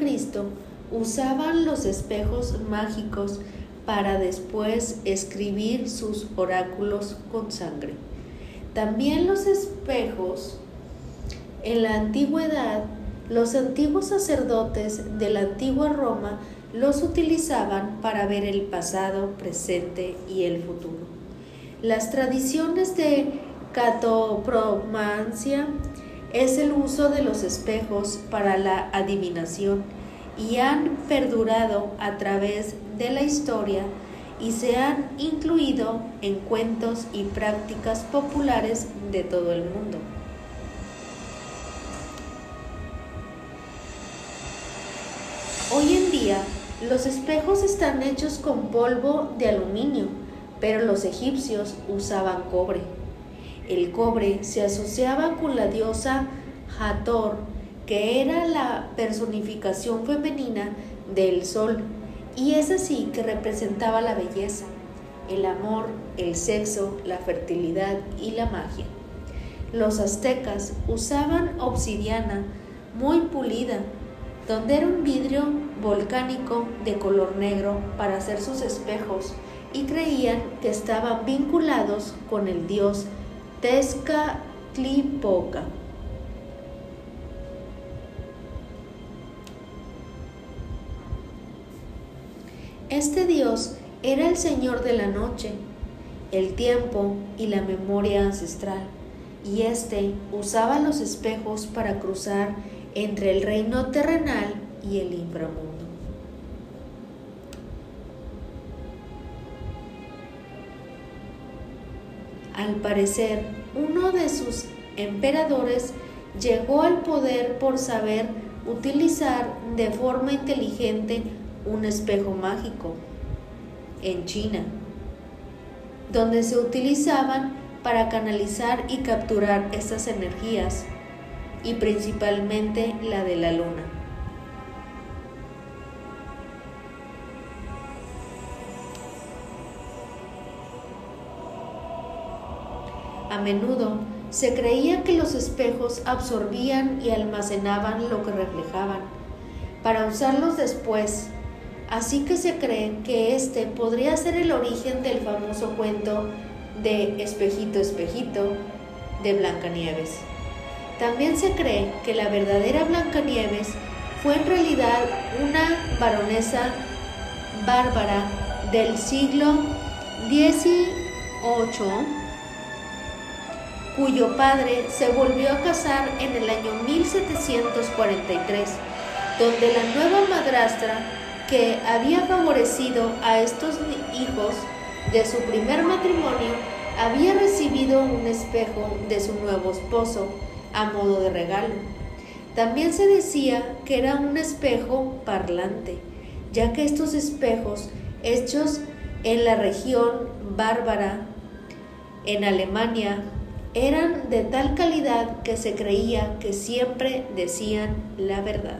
usaban los espejos mágicos para después escribir sus oráculos con sangre. También los espejos en la antigüedad, los antiguos sacerdotes de la antigua Roma los utilizaban para ver el pasado, presente y el futuro. Las tradiciones de catopromancia es el uso de los espejos para la adivinación y han perdurado a través de la historia y se han incluido en cuentos y prácticas populares de todo el mundo. Hoy en día, los espejos están hechos con polvo de aluminio pero los egipcios usaban cobre. El cobre se asociaba con la diosa Hathor, que era la personificación femenina del sol, y es así que representaba la belleza, el amor, el sexo, la fertilidad y la magia. Los aztecas usaban obsidiana muy pulida, donde era un vidrio volcánico de color negro para hacer sus espejos y creían que estaban vinculados con el dios Este dios era el señor de la noche, el tiempo y la memoria ancestral, y éste usaba los espejos para cruzar entre el reino terrenal y el inframundo. Al parecer, uno de sus emperadores llegó al poder por saber utilizar de forma inteligente un espejo mágico en China, donde se utilizaban para canalizar y capturar estas energías, y principalmente la de la luna. A menudo se creía que los espejos absorbían y almacenaban lo que reflejaban, para usarlos después, así que se cree que este podría ser el origen del famoso cuento de Espejito, Espejito de Blancanieves. También se cree que la verdadera Blancanieves fue en realidad una baronesa bárbara del siglo XVIII cuyo padre se volvió a casar en el año 1743, donde la nueva madrastra que había favorecido a estos hijos de su primer matrimonio había recibido un espejo de su nuevo esposo a modo de regalo. También se decía que era un espejo parlante, ya que estos espejos hechos en la región bárbara, en Alemania, eran de tal calidad que se creía que siempre decían la verdad.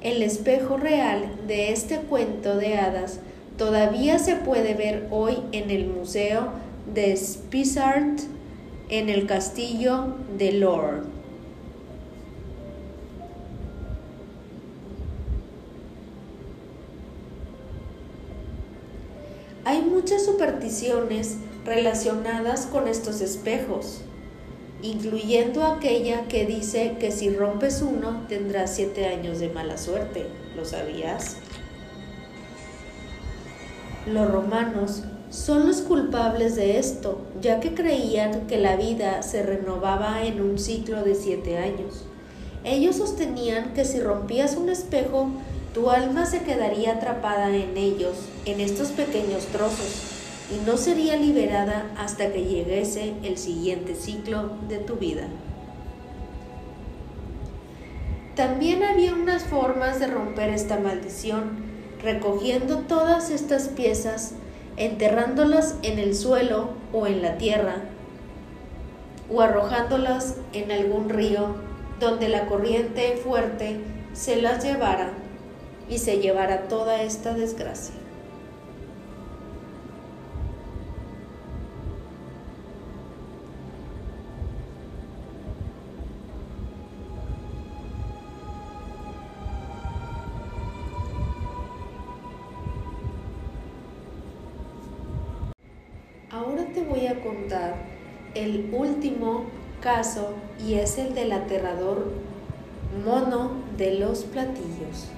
El espejo real de este cuento de hadas todavía se puede ver hoy en el Museo de Spessart en el castillo de Lord. Hay muchas supersticiones relacionadas con estos espejos incluyendo aquella que dice que si rompes uno tendrás siete años de mala suerte. ¿Lo sabías? Los romanos son los culpables de esto, ya que creían que la vida se renovaba en un ciclo de siete años. Ellos sostenían que si rompías un espejo, tu alma se quedaría atrapada en ellos, en estos pequeños trozos, y no sería liberada hasta que llegase el siguiente ciclo de tu vida. También había unas formas de romper esta maldición, recogiendo todas estas piezas, enterrándolas en el suelo o en la tierra, o arrojándolas en algún río donde la corriente fuerte se las llevara y se llevara toda esta desgracia. Ahora te voy a contar el último caso y es el del aterrador mono de los platillos.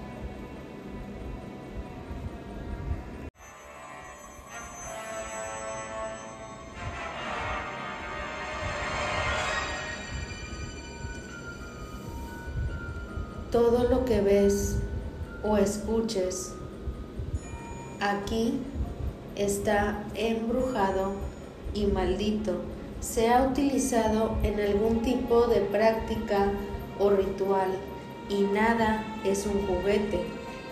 Todo lo que ves o escuches aquí está embrujado y maldito, se ha utilizado en algún tipo de práctica o ritual y nada es un juguete,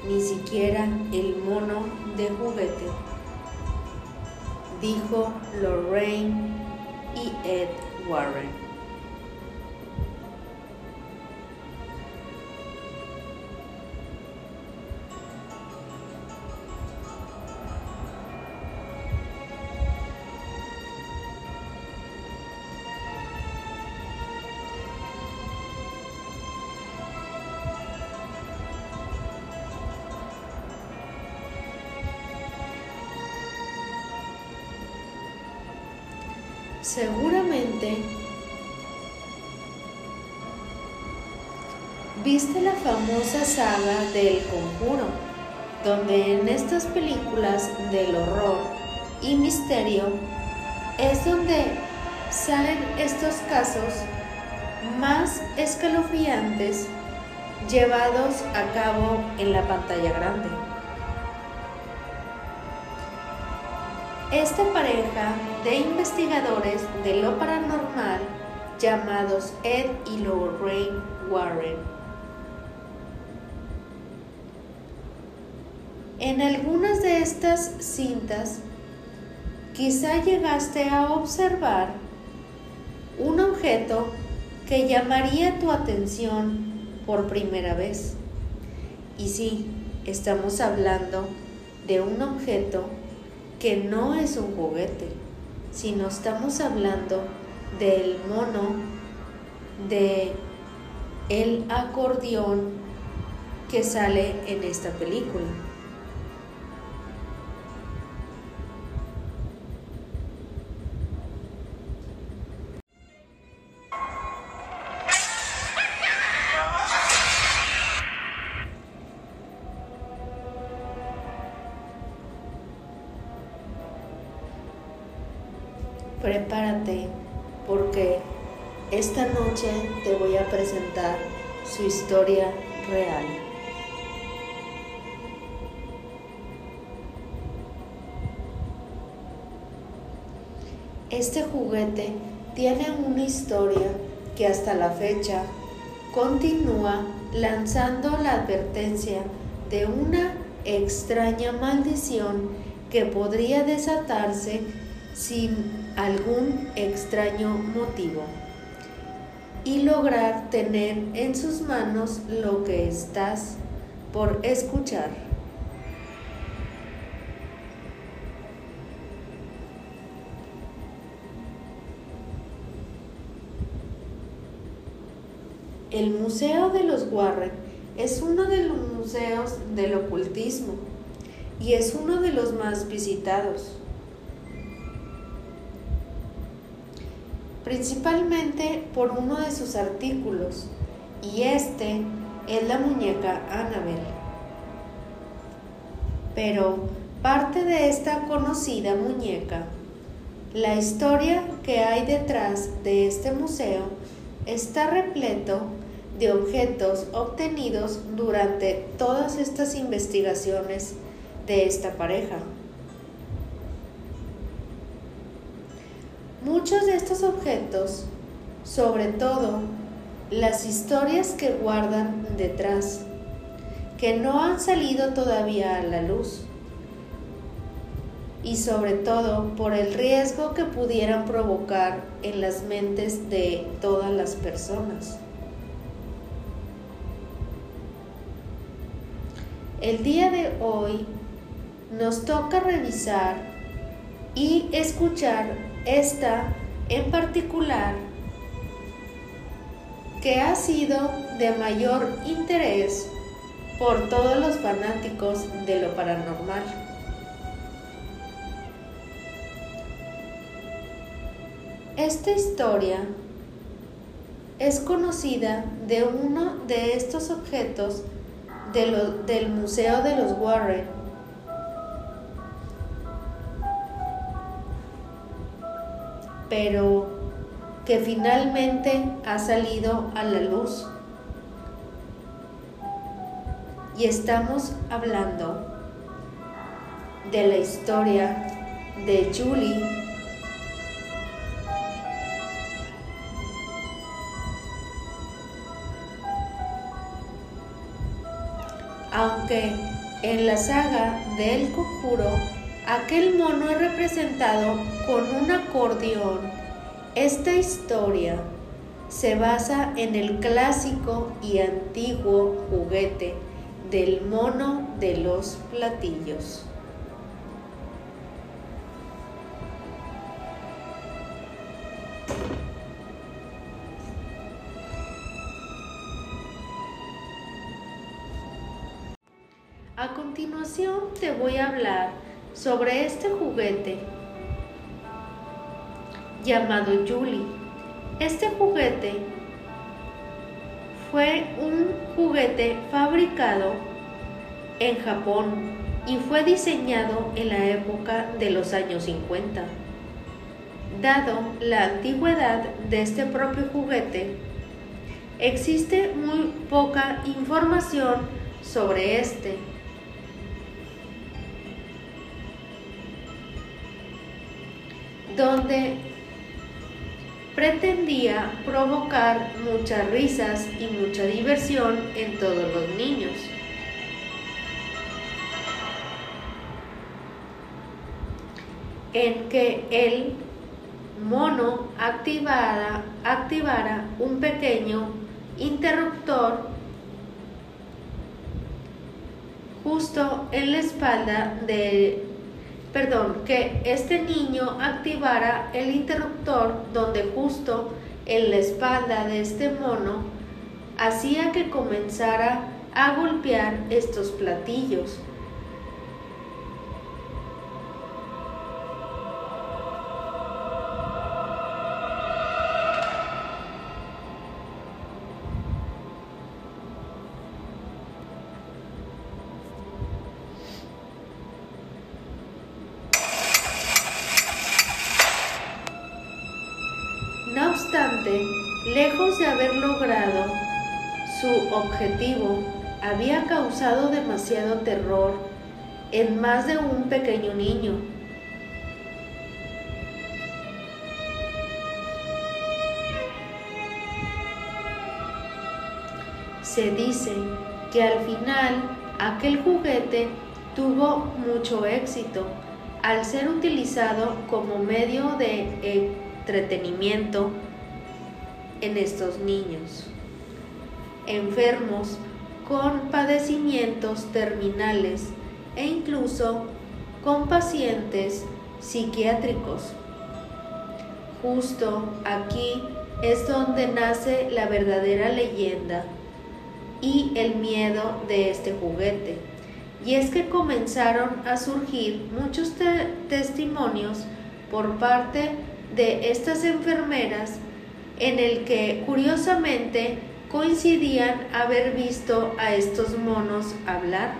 ni siquiera el mono de juguete, dijo Lorraine y Ed Warren. Saga del conjuro, donde en estas películas del horror y misterio es donde salen estos casos más escalofriantes llevados a cabo en la pantalla grande. Esta pareja de investigadores de lo paranormal llamados Ed y Lorraine Warren. En algunas de estas cintas quizá llegaste a observar un objeto que llamaría tu atención por primera vez. Y sí, estamos hablando de un objeto que no es un juguete, sino estamos hablando del mono, de el acordeón que sale en esta película. Noche te voy a presentar su historia real. Este juguete tiene una historia que hasta la fecha continúa lanzando la advertencia de una extraña maldición que podría desatarse sin algún extraño motivo y lograr tener en sus manos lo que estás por escuchar. El Museo de los Warren es uno de los museos del ocultismo y es uno de los más visitados. Principalmente por uno de sus artículos, y este es la muñeca Annabelle. Pero parte de esta conocida muñeca, la historia que hay detrás de este museo está repleto de objetos obtenidos durante todas estas investigaciones de esta pareja. Muchos de estos objetos, sobre todo las historias que guardan detrás, que no han salido todavía a la luz, y sobre todo por el riesgo que pudieran provocar en las mentes de todas las personas. El día de hoy nos toca revisar y escuchar esta en particular que ha sido de mayor interés por todos los fanáticos de lo paranormal. Esta historia es conocida de uno de estos objetos del Museo de los Warren. Pero que finalmente ha salido a la luz. Y estamos hablando de la historia de Julie aunque en la saga del conjuro aquel mono es representado con un acordeón, esta historia se basa en el clásico y antiguo juguete del mono de los platillos. A continuación te voy a hablar sobre este juguete llamado Julie. Este juguete fue un juguete fabricado en Japón y fue diseñado en la época de los años 50. Dado la antigüedad de este propio juguete, existe muy poca información sobre este donde pretendía provocar muchas risas y mucha diversión en todos los niños. En que el mono activara, activara un pequeño interruptor justo en la espalda de perdón, que este niño activara el interruptor donde justo en la espalda de este mono hacía que comenzara a golpear estos platillos. En más de un pequeño niño. Se dice que al final aquel juguete tuvo mucho éxito al ser utilizado como medio de entretenimiento en estos niños enfermos con padecimientos terminales e incluso con pacientes psiquiátricos. Justo aquí es donde nace la verdadera leyenda y el miedo de este juguete. Y es que comenzaron a surgir muchos testimonios por parte de estas enfermeras en el que curiosamente coincidían haber visto a estos monos hablar.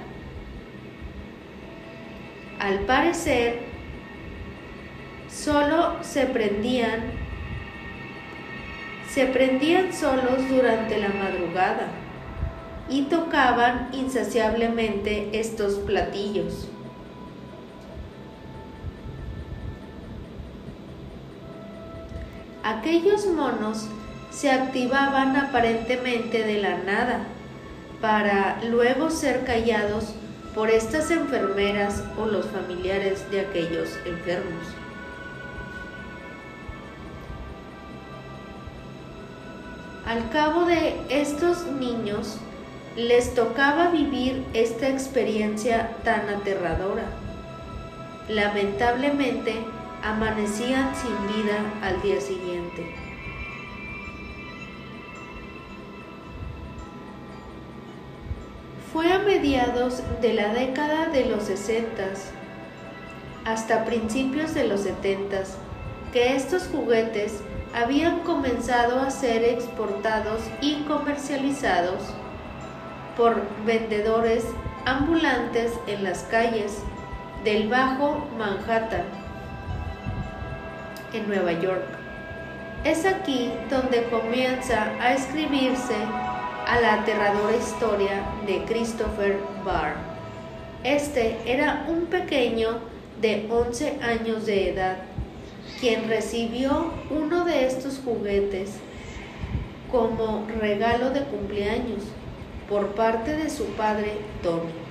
Al parecer, solo se prendían, se prendían solos durante la madrugada y tocaban insaciablemente estos platillos. Aquellos monos se activaban aparentemente de la nada para luego ser callados por estas enfermeras o los familiares de aquellos enfermos. Al cabo de estos niños les tocaba vivir esta experiencia tan aterradora. Lamentablemente amanecían sin vida al día siguiente. Fue a mediados de la década de los 60 hasta principios de los 70 que estos juguetes habían comenzado a ser exportados y comercializados por vendedores ambulantes en las calles del Bajo Manhattan, en Nueva York. Es aquí donde comienza a escribirse a la aterradora historia de Christopher Barr. Este era un pequeño de 11 años de edad quien recibió uno de estos juguetes como regalo de cumpleaños por parte de su padre Tony.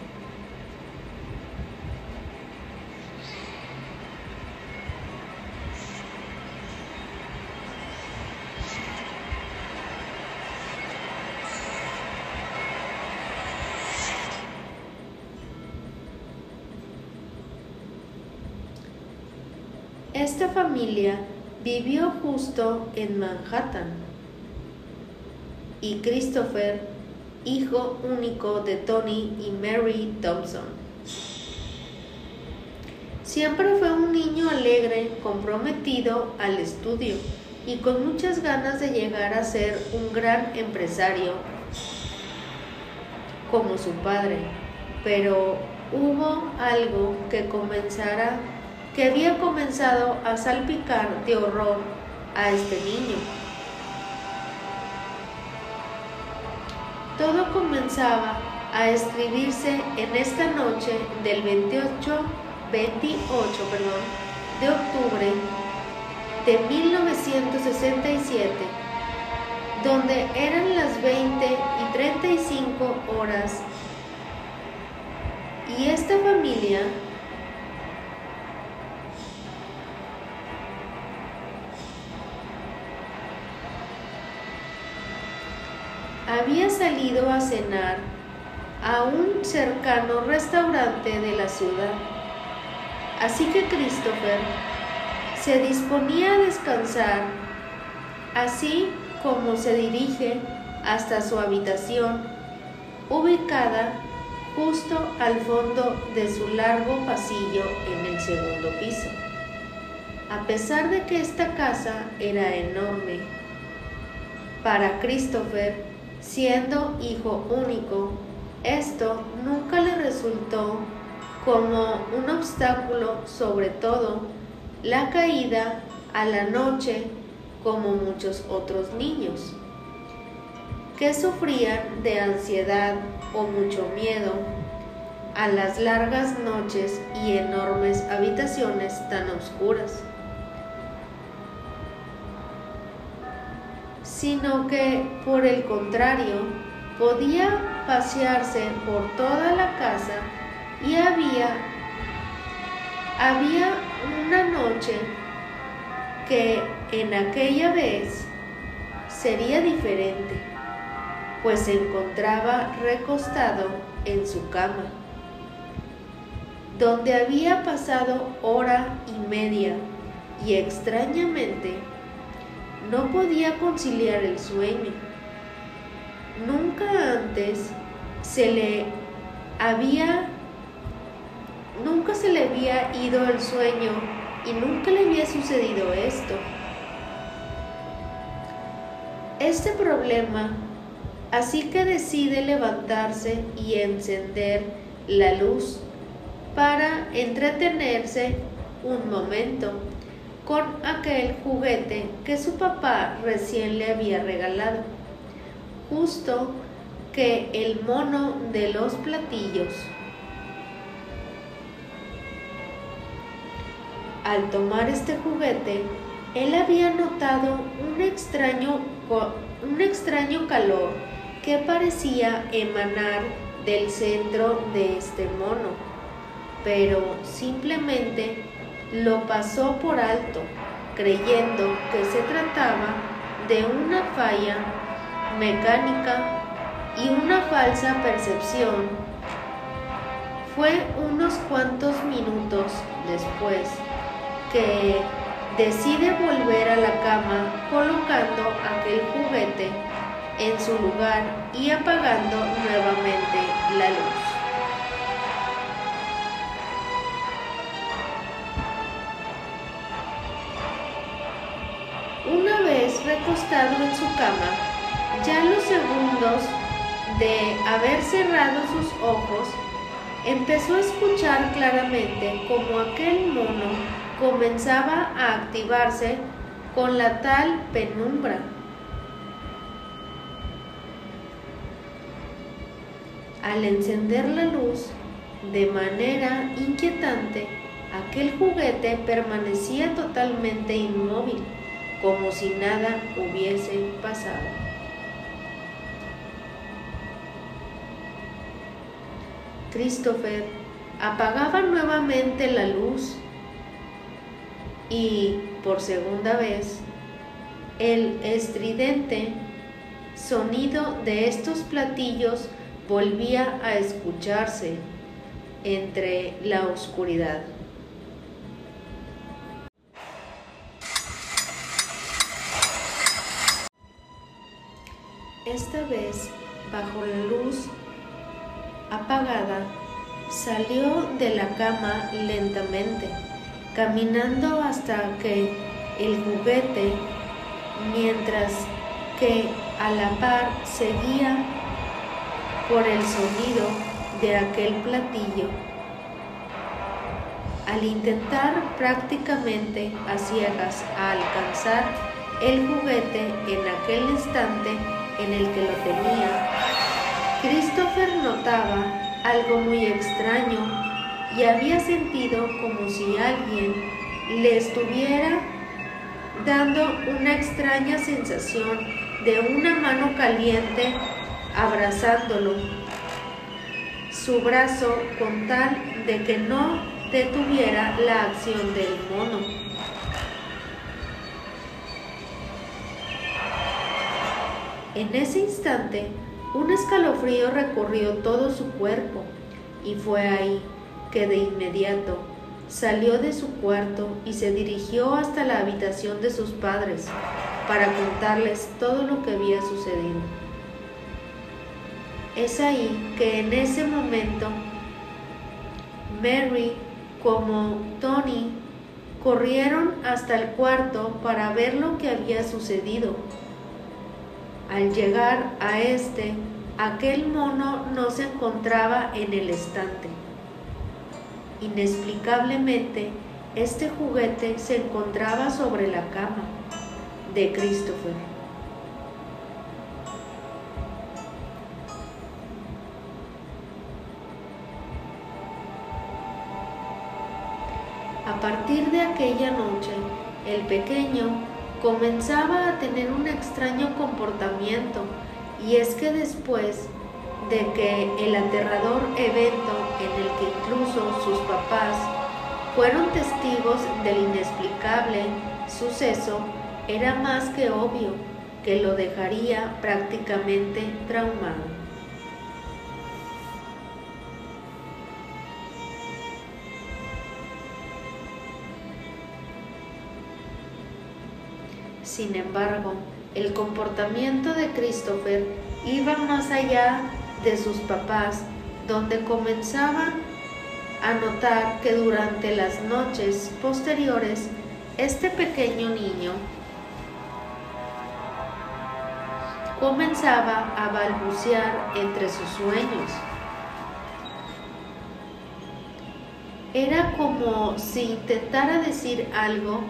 Familia vivió justo en Manhattan y Christopher, hijo único de Tony y Mary Thompson. Siempre fue un niño alegre, comprometido al estudio y con muchas ganas de llegar a ser un gran empresario como su padre, pero hubo algo que comenzara que había comenzado a salpicar de horror a este niño. Todo comenzaba a escribirse en esta noche del 28, 28 perdón, de octubre de 1967, donde eran las 20 y 35 horas y esta familia había salido a cenar a un cercano restaurante de la ciudad. Así que Christopher se disponía a descansar, así como se dirige hasta su habitación, ubicada justo al fondo de su largo pasillo en el segundo piso. A pesar de que esta casa era enorme, para Christopher Siendo hijo único, esto nunca le resultó como un obstáculo, sobre todo la caída a la noche como muchos otros niños, que sufrían de ansiedad o mucho miedo a las largas noches y enormes habitaciones tan oscuras. Sino que por el contrario podía pasearse por toda la casa y había había una noche que en aquella vez sería diferente, pues se encontraba recostado en su cama, donde había pasado hora y media y extrañamente no podía conciliar el sueño. Nunca antes se le había, nunca se le había ido el sueño y nunca le había sucedido esto. Este problema, así que decide levantarse y encender la luz para entretenerse un momento con aquel juguete que su papá recién le había regalado, justo que el mono de los platillos. Al tomar este juguete, él había notado un extraño, un extraño calor que parecía emanar del centro de este mono, pero simplemente lo pasó por alto, creyendo que se trataba de una falla mecánica y una falsa percepción. Fue unos cuantos minutos después que decide volver a la cama colocando aquel juguete en su lugar y apagando nuevamente la luz. Recostado en su cama, ya los segundos de haber cerrado sus ojos, empezó a escuchar claramente como aquel mono comenzaba a activarse con la tal penumbra. Al encender la luz de manera inquietante, aquel juguete permanecía totalmente inmóvil, como si nada hubiese pasado. Christopher apagaba nuevamente la luz y por segunda vez el estridente sonido de estos platillos volvía a escucharse entre la oscuridad. Esta vez, bajo la luz apagada, salió de la cama lentamente, caminando hasta que el juguete, mientras que a la par seguía por el sonido de aquel platillo. Al intentar prácticamente a ciegas a alcanzar el juguete en aquel instante en el que lo tenía, Christopher notaba algo muy extraño y había sentido como si alguien le estuviera dando una extraña sensación de una mano caliente abrazándolo, su brazo con tal de que no detuviera la acción del mono. En ese instante, un escalofrío recorrió todo su cuerpo y fue ahí que de inmediato salió de su cuarto y se dirigió hasta la habitación de sus padres para contarles todo lo que había sucedido. Es ahí que en ese momento Mary como Tony corrieron hasta el cuarto para ver lo que había sucedido al llegar a este, aquel mono no se encontraba en el estante. Inexplicablemente, este juguete se encontraba sobre la cama de Christopher. A partir de aquella noche, el pequeño comenzaba a tener un extraño comportamiento y es que después de que el aterrador evento en el que incluso sus papás fueron testigos del inexplicable suceso, era más que obvio que lo dejaría prácticamente traumado. Sin embargo, el comportamiento de Christopher iba más allá de sus papás, donde comenzaban a notar que durante las noches posteriores este pequeño niño comenzaba a balbucear entre sus sueños. Era como si intentara decir algo,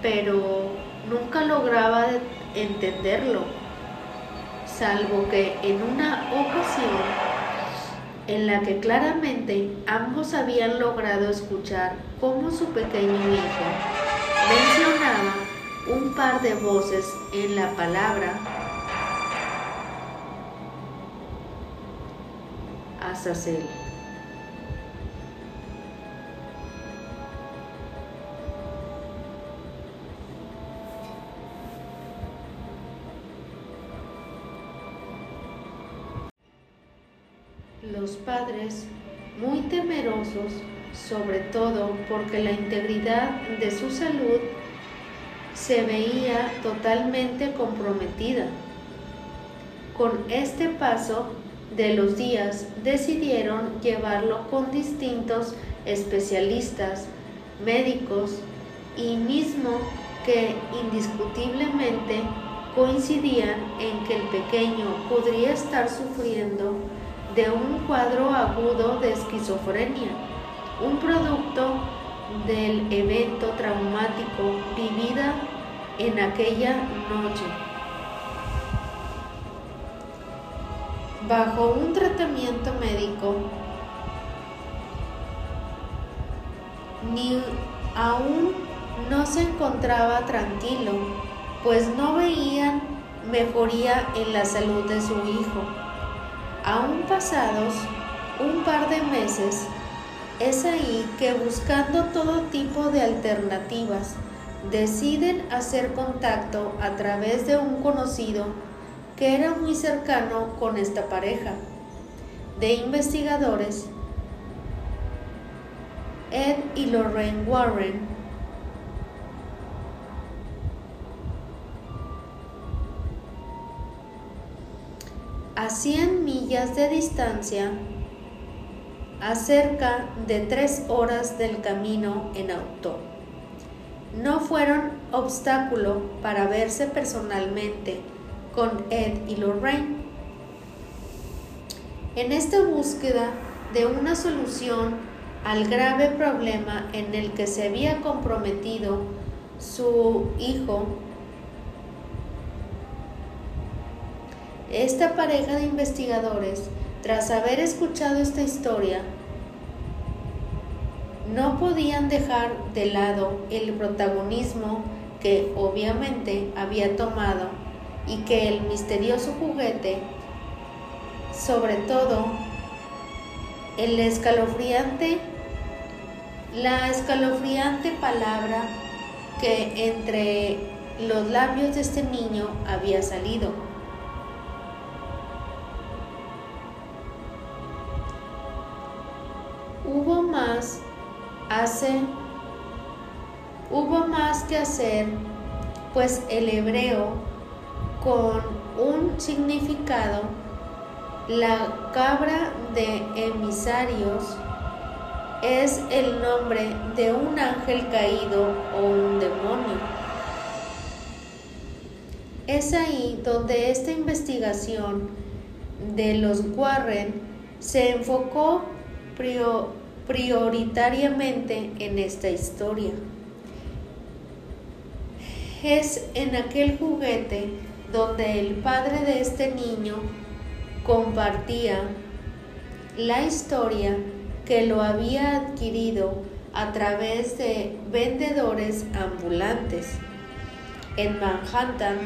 pero nunca lograba entenderlo, salvo que en una ocasión en la que claramente ambos habían logrado escuchar cómo su pequeño hijo mencionaba un par de voces en la palabra Azazel. Los padres, muy temerosos, sobre todo porque la integridad de su salud se veía totalmente comprometida. Con este paso de los días decidieron llevarlo con distintos especialistas, médicos y mismo que indiscutiblemente coincidían en que el pequeño podría estar sufriendo de un cuadro agudo de esquizofrenia, un producto del evento traumático vivida en aquella noche. Bajo un tratamiento médico, ni aún no se encontraba tranquilo, pues no veían mejoría en la salud de su hijo. Aún pasados un par de meses, es ahí que buscando todo tipo de alternativas, deciden hacer contacto a través de un conocido que era muy cercano con esta pareja de investigadores, Ed y Lorraine Warren. A 100 millas de distancia, a cerca de tres horas del camino en auto. No fueron obstáculo para verse personalmente con Ed y Lorraine. En esta búsqueda de una solución al grave problema en el que se había comprometido su hijo, esta pareja de investigadores, tras haber escuchado esta historia, no podían dejar de lado el protagonismo que obviamente había tomado y que el misterioso juguete, sobre todo el escalofriante, la escalofriante palabra que entre los labios de este niño había salido. Hubo más hubo más que hacer, pues el hebreo con un significado, la cabra de emisarios es el nombre de un ángel caído o un demonio. Es ahí donde esta investigación de los Warren se enfocó prioritariamente en esta historia. Es en aquel juguete donde el padre de este niño compartía la historia que lo había adquirido a través de vendedores ambulantes en Manhattan.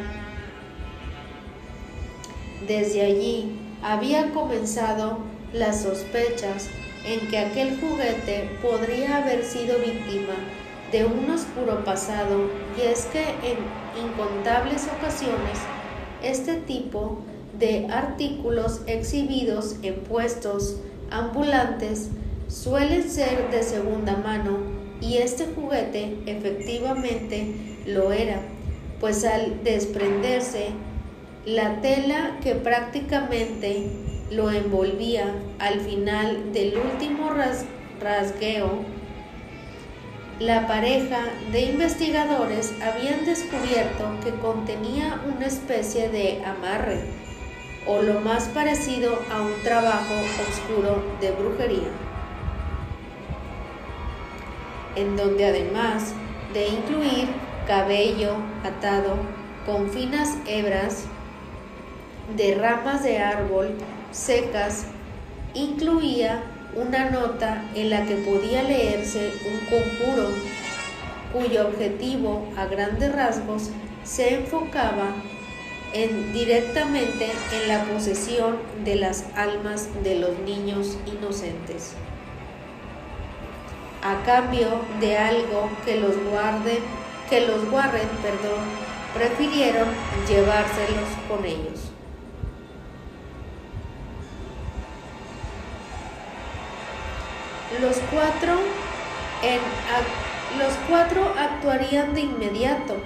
Desde allí había comenzado las sospechas en que aquel juguete podría haber sido víctima de un oscuro pasado. Y es que en incontables ocasiones este tipo de artículos exhibidos en puestos ambulantes suelen ser de segunda mano y este juguete efectivamente lo era, pues al desprenderse la tela que prácticamente lo envolvía al final del último rasgueo, la pareja de investigadores habían descubierto que contenía una especie de amarre o lo más parecido a un trabajo oscuro de brujería, en donde además de incluir cabello atado con finas hebras de ramas de árbol secas, incluía una nota en la que podía leerse un conjuro cuyo objetivo a grandes rasgos se enfocaba en, directamente en la posesión de las almas de los niños inocentes, a cambio de algo que los guarden, que los Warren, perdón, prefirieron llevárselos con ellos. Los cuatro, en, los cuatro actuarían de inmediato.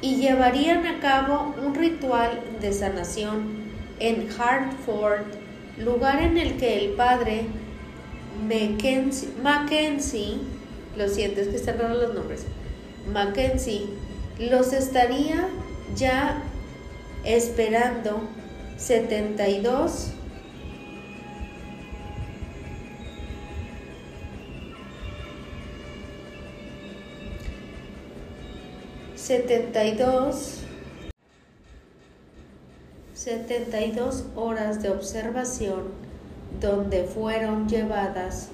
Y llevarían a cabo un ritual de sanación en Hartford, lugar en el que el padre Mackenzie, lo siento, es que están raros los nombres, Mackenzie, los estaría ya esperando 72 72 72 horas de observación donde fueron llevadas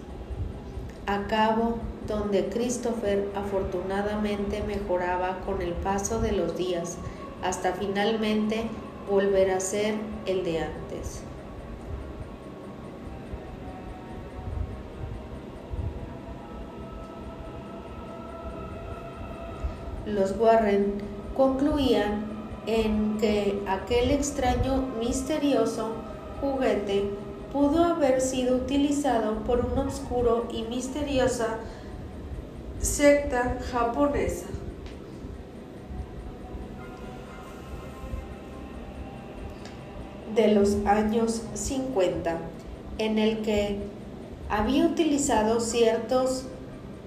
a cabo donde Christopher afortunadamente mejoraba con el paso de los días hasta finalmente volver a ser el de antes. Los Warren concluían en que aquel extraño, misterioso juguete pudo haber sido utilizado por una oscuro y misteriosa secta japonesa. de los años 50, en el que había utilizado ciertos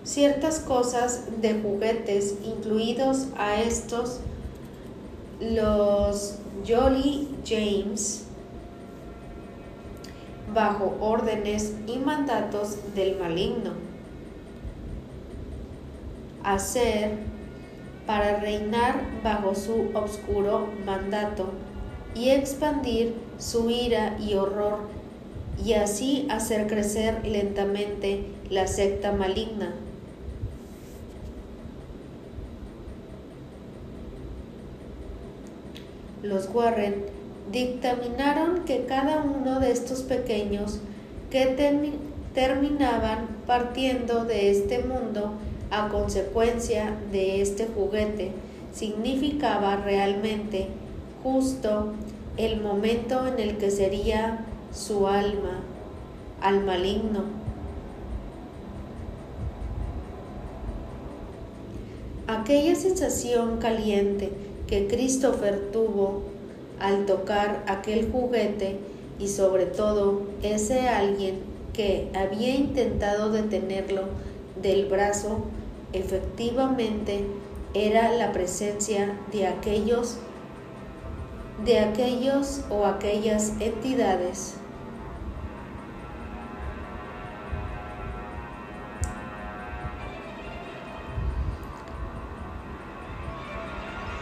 ciertas cosas de juguetes, incluidos a estos los Jolly James, bajo órdenes y mandatos del maligno. Hacer para reinar bajo su obscuro mandato y expandir su ira y horror y así hacer crecer lentamente la secta maligna los Warren dictaminaron que cada uno de estos pequeños que terminaban partiendo de este mundo a consecuencia de este juguete significaba realmente justo el momento en el que sería su alma al maligno. Aquella sensación caliente que Christopher tuvo al tocar aquel juguete y sobre todo ese alguien que había intentado detenerlo del brazo, efectivamente era la presencia de aquellos de aquellos o aquellas entidades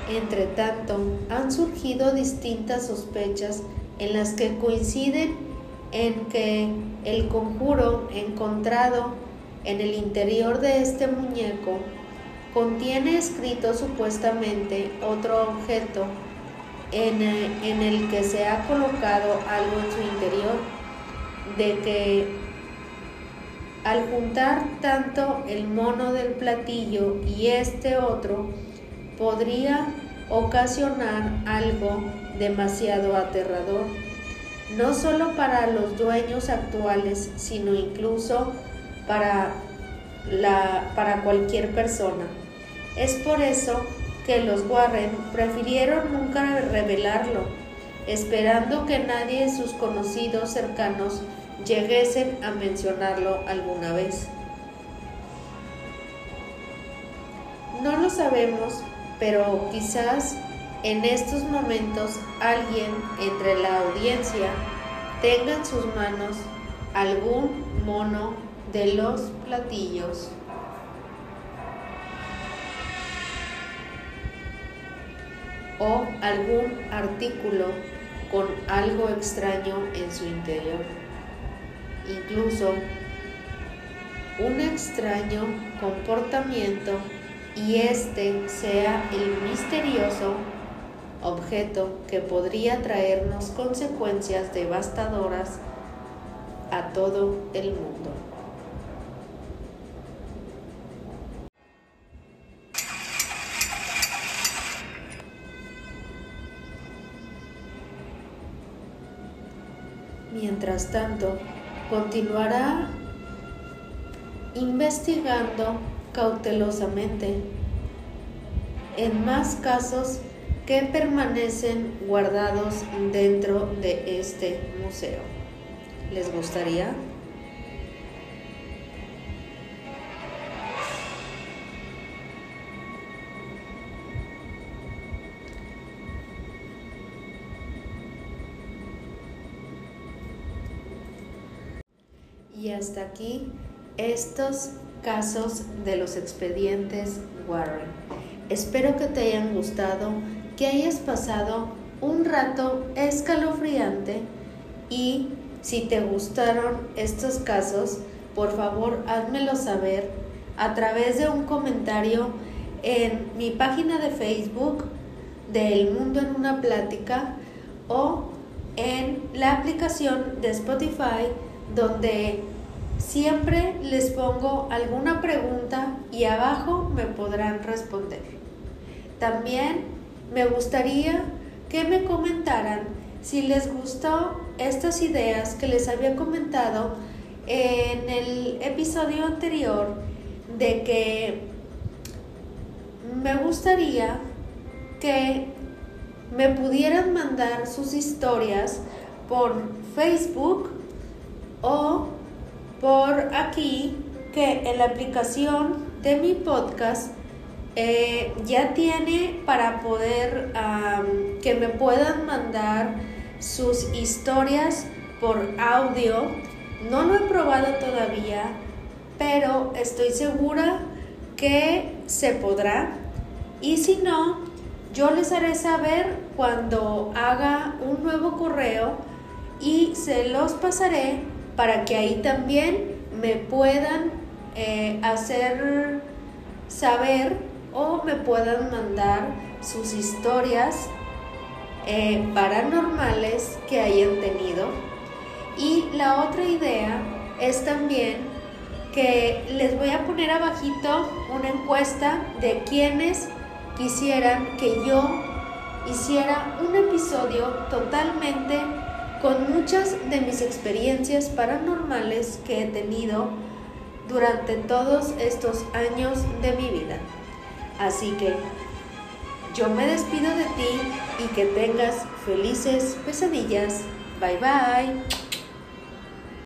Entre tanto, han surgido distintas sospechas en las que coinciden en que el conjuro encontrado en el interior de este muñeco contiene escrito supuestamente otro objeto en el, que se ha colocado algo en su interior, de que al juntar tanto el mono del platillo y este otro, podría ocasionar algo demasiado aterrador, no solo para los dueños actuales, sino incluso para, la, para cualquier persona. Es por eso que los Warren prefirieron nunca revelarlo, esperando que nadie de sus conocidos cercanos llegesen a mencionarlo alguna vez. No lo sabemos, pero quizás en estos momentos alguien entre la audiencia tenga en sus manos algún mono de los platillos. o algún artículo con algo extraño en su interior. Incluso un extraño comportamiento y este sea el misterioso objeto que podría traernos consecuencias devastadoras a todo el mundo. Mientras tanto, continuará investigando cautelosamente en más casos que permanecen guardados dentro de este museo. ¿Les gustaría? Y hasta aquí estos casos de los expedientes Warren. Espero que te hayan gustado, que hayas pasado un rato escalofriante y si te gustaron estos casos, por favor házmelo saber a través de un comentario en mi página de Facebook de El Mundo en una Plática o en la aplicación de Spotify donde siempre les pongo alguna pregunta y abajo me podrán responder. También me gustaría que me comentaran si les gustó estas ideas que les había comentado en el episodio anterior de que me gustaría que me pudieran mandar sus historias por Facebook o por aquí que en la aplicación de mi podcast eh, ya tiene para poder que me puedan mandar sus historias por audio. No lo he probado todavía, pero estoy segura que se podrá. Y si no, yo les haré saber cuando haga un nuevo correo y se los pasaré para que ahí también me puedan eh, hacer saber o me puedan mandar sus historias eh, paranormales que hayan tenido. Y la otra idea es también que les voy a poner abajito una encuesta de quienes quisieran que yo hiciera un episodio totalmente con muchas de mis experiencias paranormales que he tenido durante todos estos años de mi vida. Así que yo me despido de ti y que tengas felices pesadillas. Bye bye.